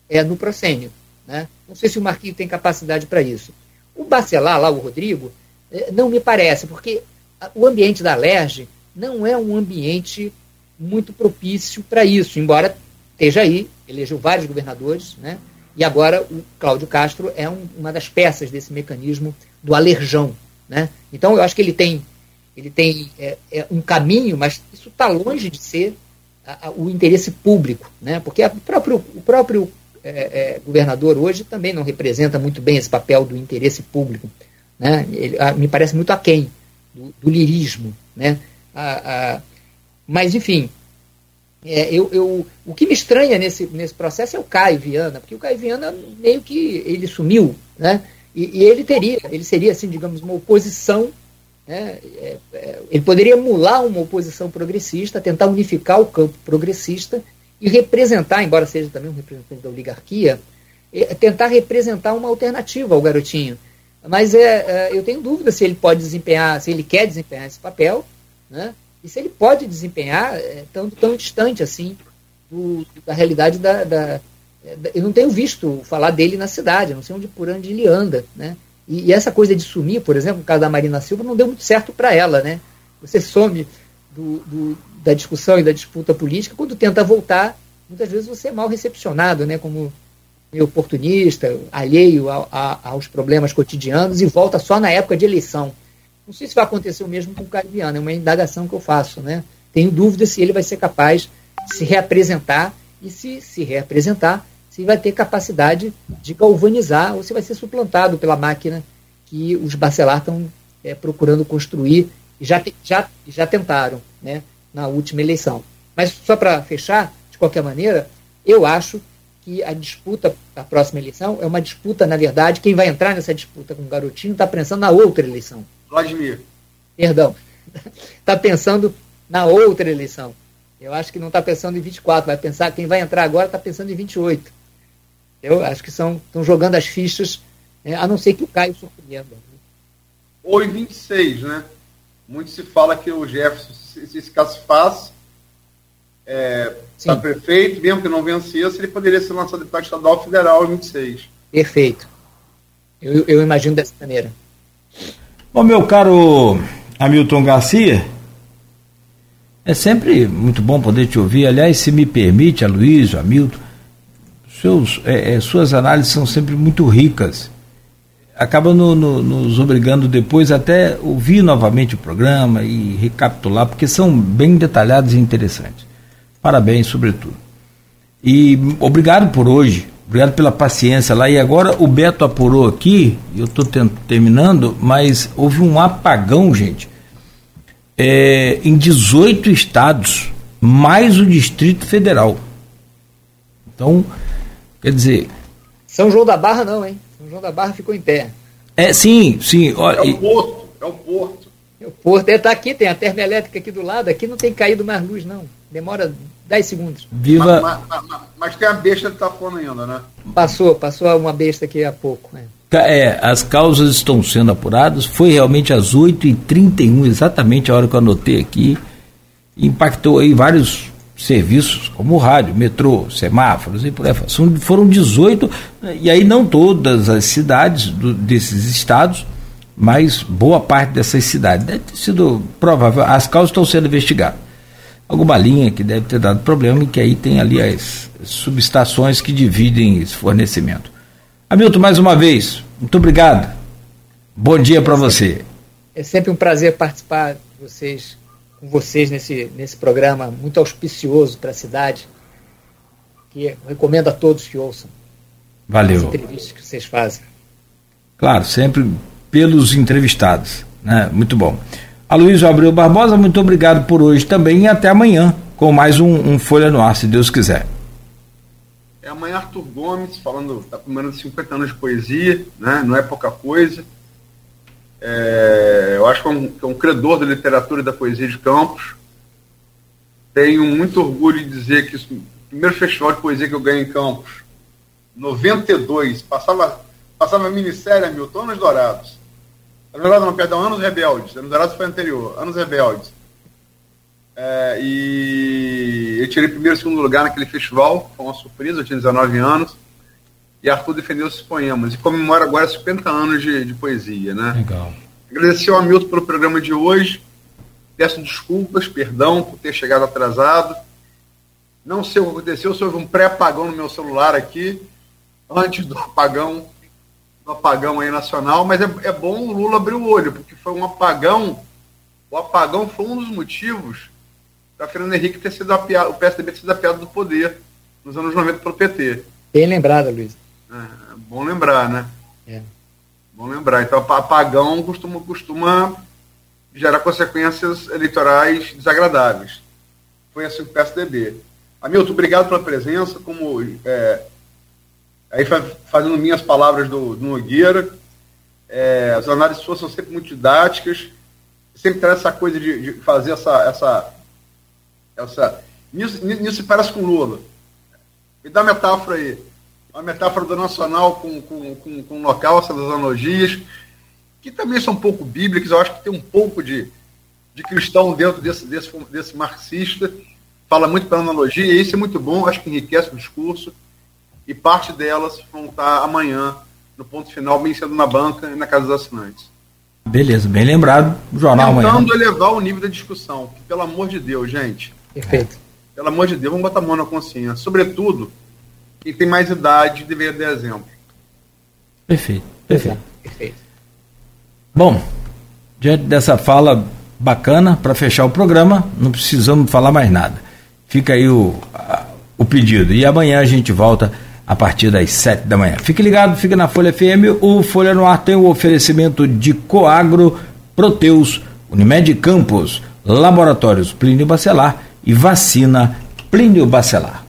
é, no proscênio. Né? Não sei se o Marquinhos tem capacidade para isso. O Bacelar, lá, o Rodrigo, é, não me parece, porque o ambiente da LERJ não é um ambiente muito propício para isso, embora esteja aí, elegeu vários governadores, né? E agora o Cláudio Castro é um, uma das peças desse mecanismo do alerjão. Né? Então eu acho que ele tem, ele tem é, é um caminho, mas isso está longe de ser a, a, o interesse público, né? porque próprio, o próprio é, é, governador hoje também não representa muito bem esse papel do interesse público. Né? Ele, a, me parece muito aquém do, do lirismo. Né? mas, enfim, é, eu, eu, o que me estranha nesse, nesse processo é o Caio Viana, porque o Caio Viana meio que ele sumiu, né? E, e ele teria, ele seria assim, digamos, uma oposição, né? É, é, ele poderia emular uma oposição progressista, tentar unificar o campo progressista e representar, embora seja também um representante da oligarquia, é, tentar representar uma alternativa ao garotinho. Mas é, é, eu tenho dúvida se ele pode desempenhar, se ele quer desempenhar esse papel, né? E se ele pode desempenhar é, tão, tão distante assim do, da realidade da, da, Eu não tenho visto falar dele na cidade, não sei onde por onde ele anda. Né? E, e essa coisa de sumir, por exemplo, no caso da Marina Silva, não deu muito certo para ela. Né? Você some do, do, da discussão e da disputa política, quando tenta voltar, muitas vezes você é mal recepcionado, né, como oportunista, alheio a, a, aos problemas cotidianos e volta só na época de eleição. Não sei se vai acontecer o mesmo com o Caribiano, é uma indagação que eu faço. Né? Tenho dúvida se ele vai ser capaz de se reapresentar e se se reapresentar, se vai ter capacidade de galvanizar ou se vai ser suplantado pela máquina que os Bacelar estão é, procurando construir e já, já, já tentaram né, na última eleição. Mas só para fechar, de qualquer maneira, eu acho que a disputa da próxima eleição é uma disputa, na verdade, quem vai entrar nessa disputa com o garotinho está pensando na outra eleição. Vladimir. Perdão. Está *laughs* pensando na outra eleição. Eu acho que não está pensando em 24, vai pensar, quem vai entrar agora está pensando em 28. Eu acho que são, estão jogando as fichas, né, a não ser que o Caio surpreenda. Ou em 26, né? Muito se fala que o Jefferson, se esse caso se faz, é, para prefeito, mesmo que não vencesse, ele poderia ser lançado deputado estadual federal em 26. Perfeito. Eu, eu imagino dessa maneira. Bom, meu caro Hamilton Garcia, é sempre muito bom poder te ouvir. Aliás, se me permite, Aloysio, Hamilton, seus, é, é, suas análises são sempre muito ricas. Acaba no, no, nos obrigando depois até ouvir novamente o programa e recapitular, porque são bem detalhados e interessantes. Parabéns, sobretudo. E obrigado por hoje, obrigado pela paciência lá. E agora o Beto apurou aqui, eu estou terminando, mas houve um apagão, gente, é, em 18 estados, mais o Distrito Federal. Então, quer dizer. São João da Barra não, hein? São João da Barra ficou em pé. É, sim, sim. Olha, é o Porto, é o Porto. É o Porto, está é, aqui, tem a termoelétrica aqui do lado, aqui não tem caído mais luz, não. Demora 10 segundos. Viva. Mas, mas, mas, mas tem a besta que está falando ainda, né? Passou, passou uma besta aqui há pouco. Né? É, as causas estão sendo apuradas. Foi realmente às 8h31, exatamente a hora que eu anotei aqui. Impactou aí vários serviços, como o rádio, metrô, semáforos e por aí. São, foram 18, e aí não todas as cidades do, desses estados, mas boa parte dessas cidades. Deve ter sido provável. As causas estão sendo investigadas alguma linha que deve ter dado problema e que aí tem ali as subestações que dividem esse fornecimento. Hamilton, mais uma vez, muito obrigado. Bom dia para você. É sempre um prazer participar de vocês, com vocês nesse, nesse programa muito auspicioso para a cidade, que recomendo a todos que ouçam. Valeu. As entrevistas que vocês fazem. Claro, sempre pelos entrevistados. Né? Muito bom. Aloysio Abreu Barbosa, muito obrigado por hoje também e até amanhã com mais um, um Folha no Ar, se Deus quiser. É amanhã Arthur Gomes falando, está comemorando 50 anos de poesia, né? não é pouca coisa. É, eu acho que é, um, que é um credor da literatura e da poesia de Campos. Tenho muito orgulho de dizer que o primeiro festival de poesia que eu ganhei em Campos, 92, passava, passava minissérie Hamilton Anos Dourados. Anos Dourados não, perdão, Anos Rebeldes. Anos Dourados foi anterior. Anos Rebeldes. É, e eu tirei primeiro e segundo lugar naquele festival. Foi uma surpresa, eu tinha 19 anos. E Arthur defendeu esses poemas. E comemora agora 50 anos de, de poesia, né? Legal. Agradecer ao Hamilton pelo programa de hoje. Peço desculpas, perdão por ter chegado atrasado. Não sei o que aconteceu, se houve um pré-apagão no meu celular aqui, antes do apagão apagão aí nacional, mas é, é bom o Lula abrir o olho, porque foi um apagão, o apagão foi um dos motivos para Fernando Henrique ter sido apiado, o PSDB ter sido apiado do poder nos anos 90 pelo PT. Bem lembrado, Luiz. É, é bom lembrar, né? É. Bom lembrar. Então, apagão costuma, costuma gerar consequências eleitorais desagradáveis. Foi assim o PSDB. Hamilton, obrigado pela presença. Como é, aí fazendo minhas palavras do, do Nogueira, é, as análises suas são sempre muito didáticas, sempre traz essa coisa de, de, fazer essa. essa, essa nisso, nisso se parece com Lula. Me dá metáfora aí. Uma metáfora do nacional com, com, com, com local, essas analogias, que também são um pouco bíblicas, eu acho que tem um pouco de, de cristão dentro desse, desse, desse marxista, fala muito pela analogia, e isso é muito bom, acho que enriquece o discurso e parte delas vão estar amanhã no ponto final, bem cedo na banca e na casa dos assinantes. Beleza, bem lembrado. Jornal Tentando amanhã. elevar o nível da discussão. Que, pelo amor de Deus, gente. Perfeito. Pelo amor de Deus, vamos botar a mão na consciência. Sobretudo, quem tem mais idade deveria dar exemplo. Perfeito, perfeito. Perfeito. Bom, diante dessa fala bacana, para fechar o programa, não precisamos falar mais nada. Fica aí o, a- o pedido. E amanhã a gente volta a partir das sete da manhã. Fique ligado, fique na Folha FM. O Folha no Ar tem o oferecimento de Coagro, Proteus, Unimed Campos, Laboratórios Plínio Bacelar e Vacina Plínio Bacelar.